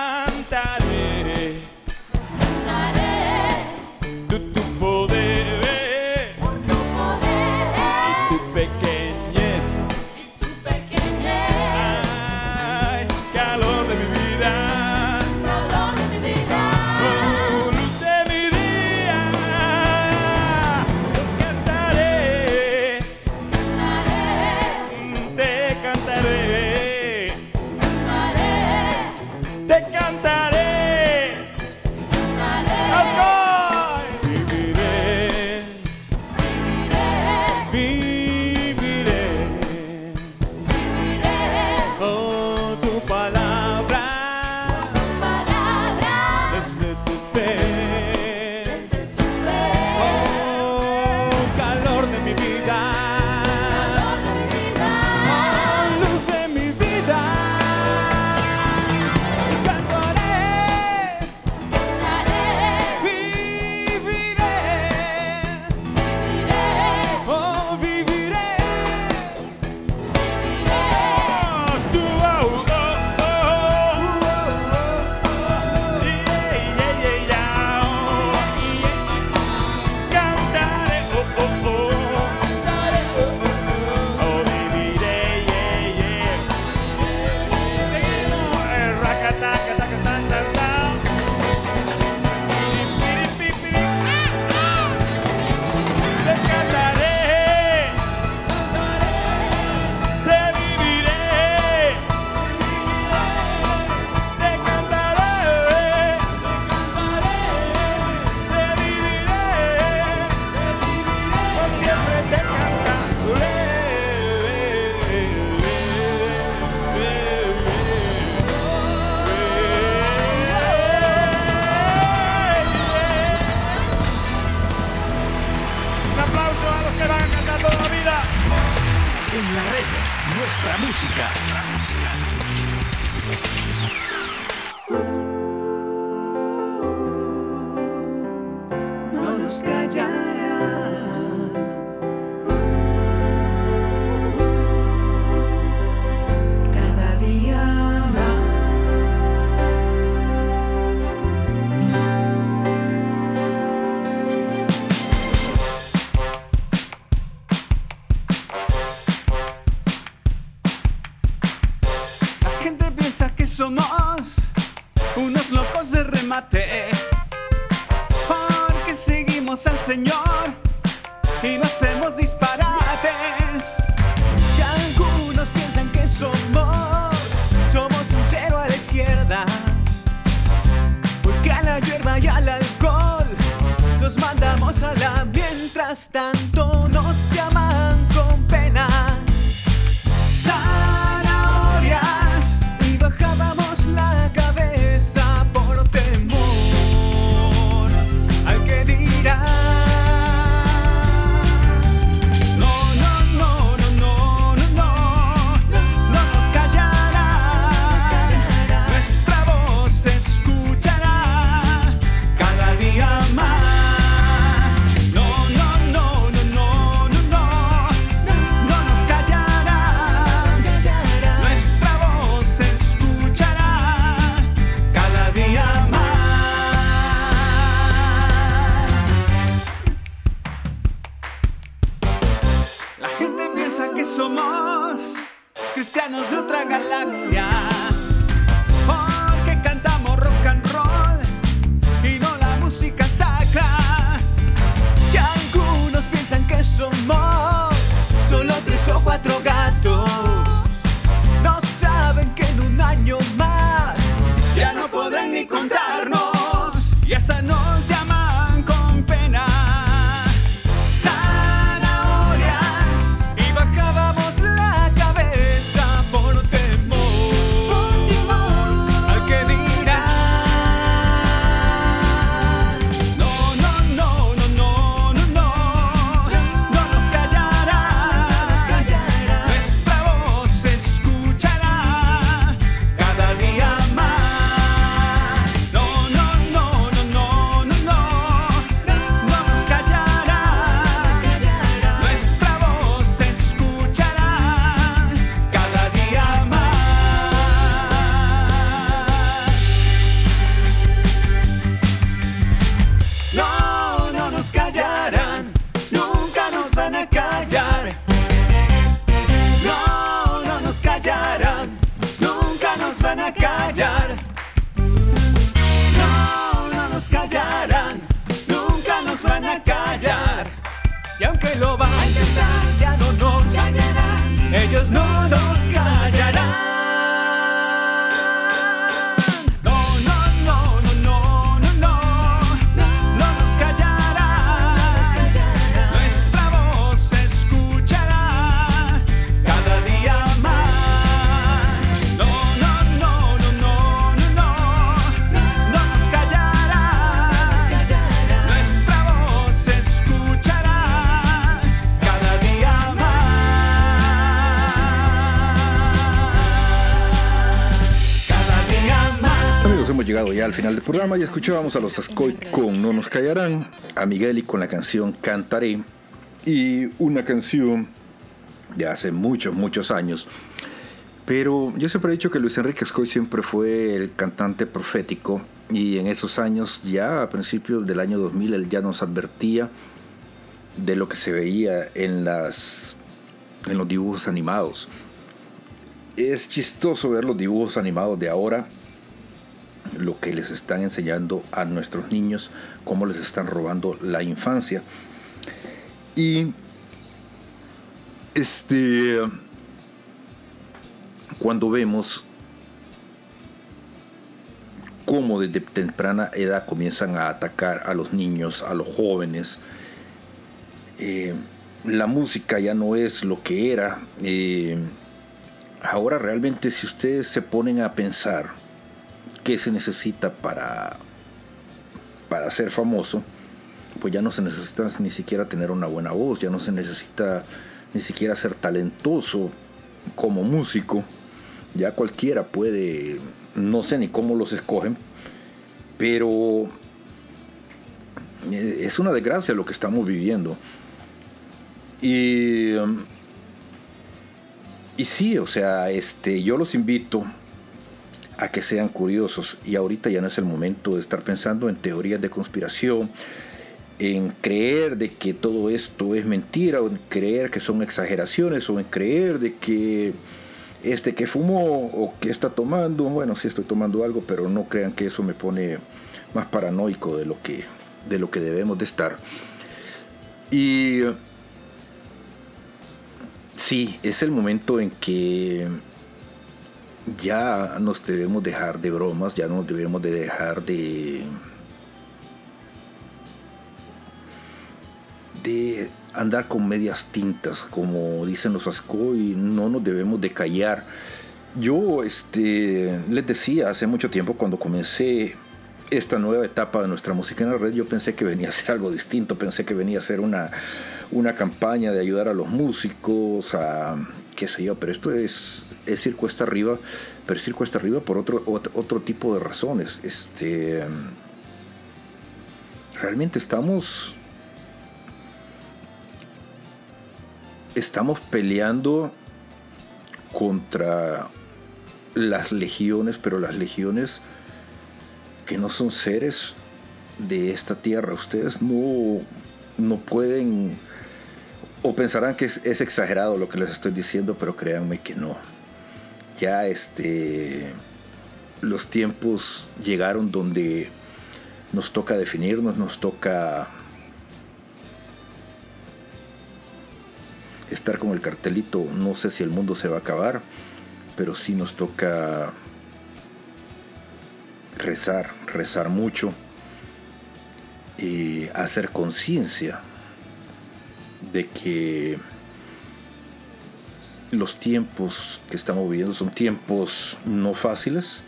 final del programa y escuchábamos a los Ascoy con No nos callarán, a Miguel y con la canción Cantaré y una canción de hace muchos, muchos años. Pero yo siempre he dicho que Luis Enrique Ascoy siempre fue el cantante profético y en esos años, ya a principios del año 2000, él ya nos advertía de lo que se veía en, las, en los dibujos animados. Es chistoso ver los dibujos animados de ahora que les están enseñando a nuestros niños, cómo les están robando la infancia. Y este cuando vemos cómo desde temprana edad comienzan a atacar a los niños, a los jóvenes. Eh, la música ya no es lo que era. Eh, ahora realmente si ustedes se ponen a pensar, que se necesita para, para ser famoso, pues ya no se necesita ni siquiera tener una buena voz, ya no se necesita ni siquiera ser talentoso como músico, ya cualquiera puede, no sé ni cómo los escogen, pero eh, es una desgracia lo que estamos viviendo. Y, y sí, o sea, este, yo los invito a que sean curiosos y ahorita ya no es el momento de estar pensando en teorías de conspiración, en creer de que todo esto es mentira o en creer que son exageraciones o en creer de que este que fumó o que está tomando, bueno, sí estoy tomando algo, pero no crean que eso me pone más paranoico de lo que de lo que debemos de estar. Y sí, es el momento en que ya nos debemos dejar de bromas, ya nos debemos de dejar de de andar con medias tintas, como dicen los Ascoy, no nos debemos de callar. Yo este, les decía hace mucho tiempo cuando comencé esta nueva etapa de nuestra música en la red, yo pensé que venía a ser algo distinto, pensé que venía a ser una, una campaña de ayudar a los músicos, a qué sé yo, pero esto es, es ir cuesta arriba, pero es ir cuesta arriba por otro, otro, tipo de razones. Este, realmente estamos estamos peleando contra las legiones, pero las legiones que no son seres de esta tierra. Ustedes no, no pueden o pensarán que es, es, exagerado lo que les estoy diciendo, pero créanme que no. Ya este los tiempos llegaron donde nos toca definirnos, nos toca estar con el cartelito, no sé si el mundo se va a acabar, pero sí nos toca rezar, rezar mucho y hacer conciencia de que los tiempos que estamos viviendo son tiempos no fáciles,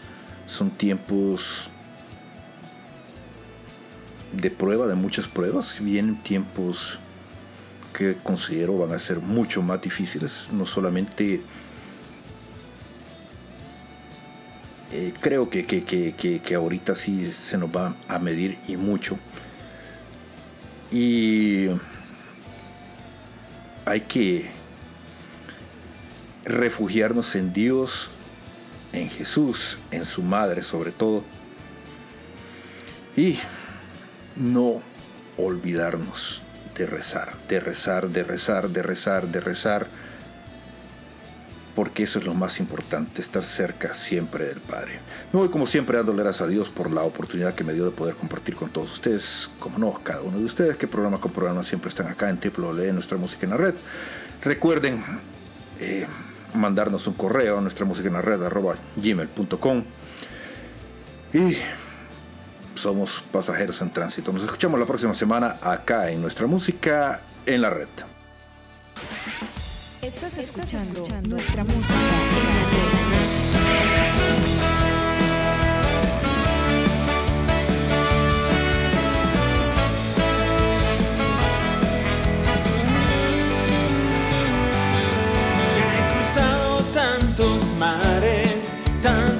son tiempos de prueba, de muchas pruebas, vienen tiempos que considero van a ser mucho más difíciles, no solamente eh, creo que, que, que, que, ahorita sí se nos va a medir y mucho. Y hay que refugiarnos en Dios, en Jesús, en su madre sobre todo. Y no olvidarnos de rezar, de rezar, de rezar, de rezar, de rezar, porque eso es lo más importante, estar cerca siempre del Padre. Me voy como siempre dando gracias a Dios por la oportunidad que me dio de poder compartir con todos ustedes, como no, cada uno de ustedes, que programa con programa siempre están acá en www, nuestra música en la red. Recuerden eh, mandarnos un correo a nuestra música en la red arroba gmail.com y somos pasajeros en tránsito. Nos escuchamos la próxima semana acá en nuestra música en la red. Estás escuchando, nuestra música en la red.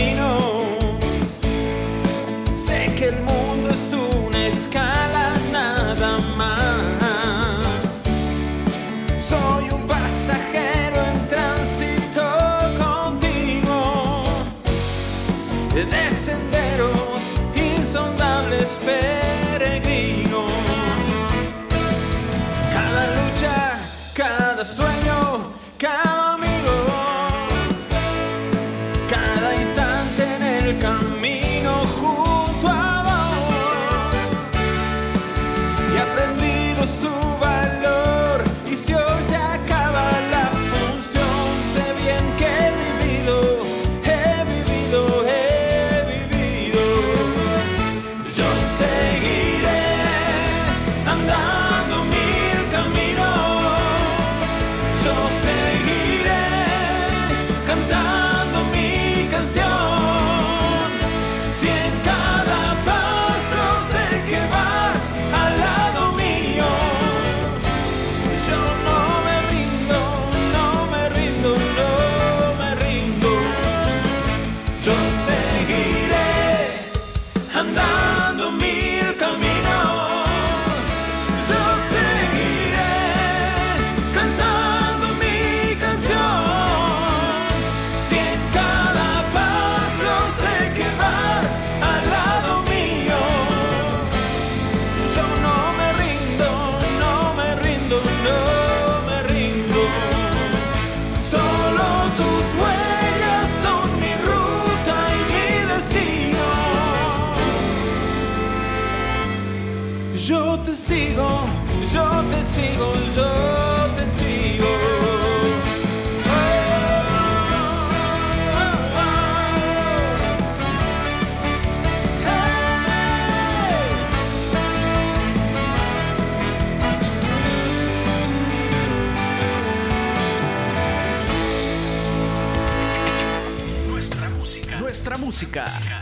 En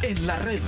en la red.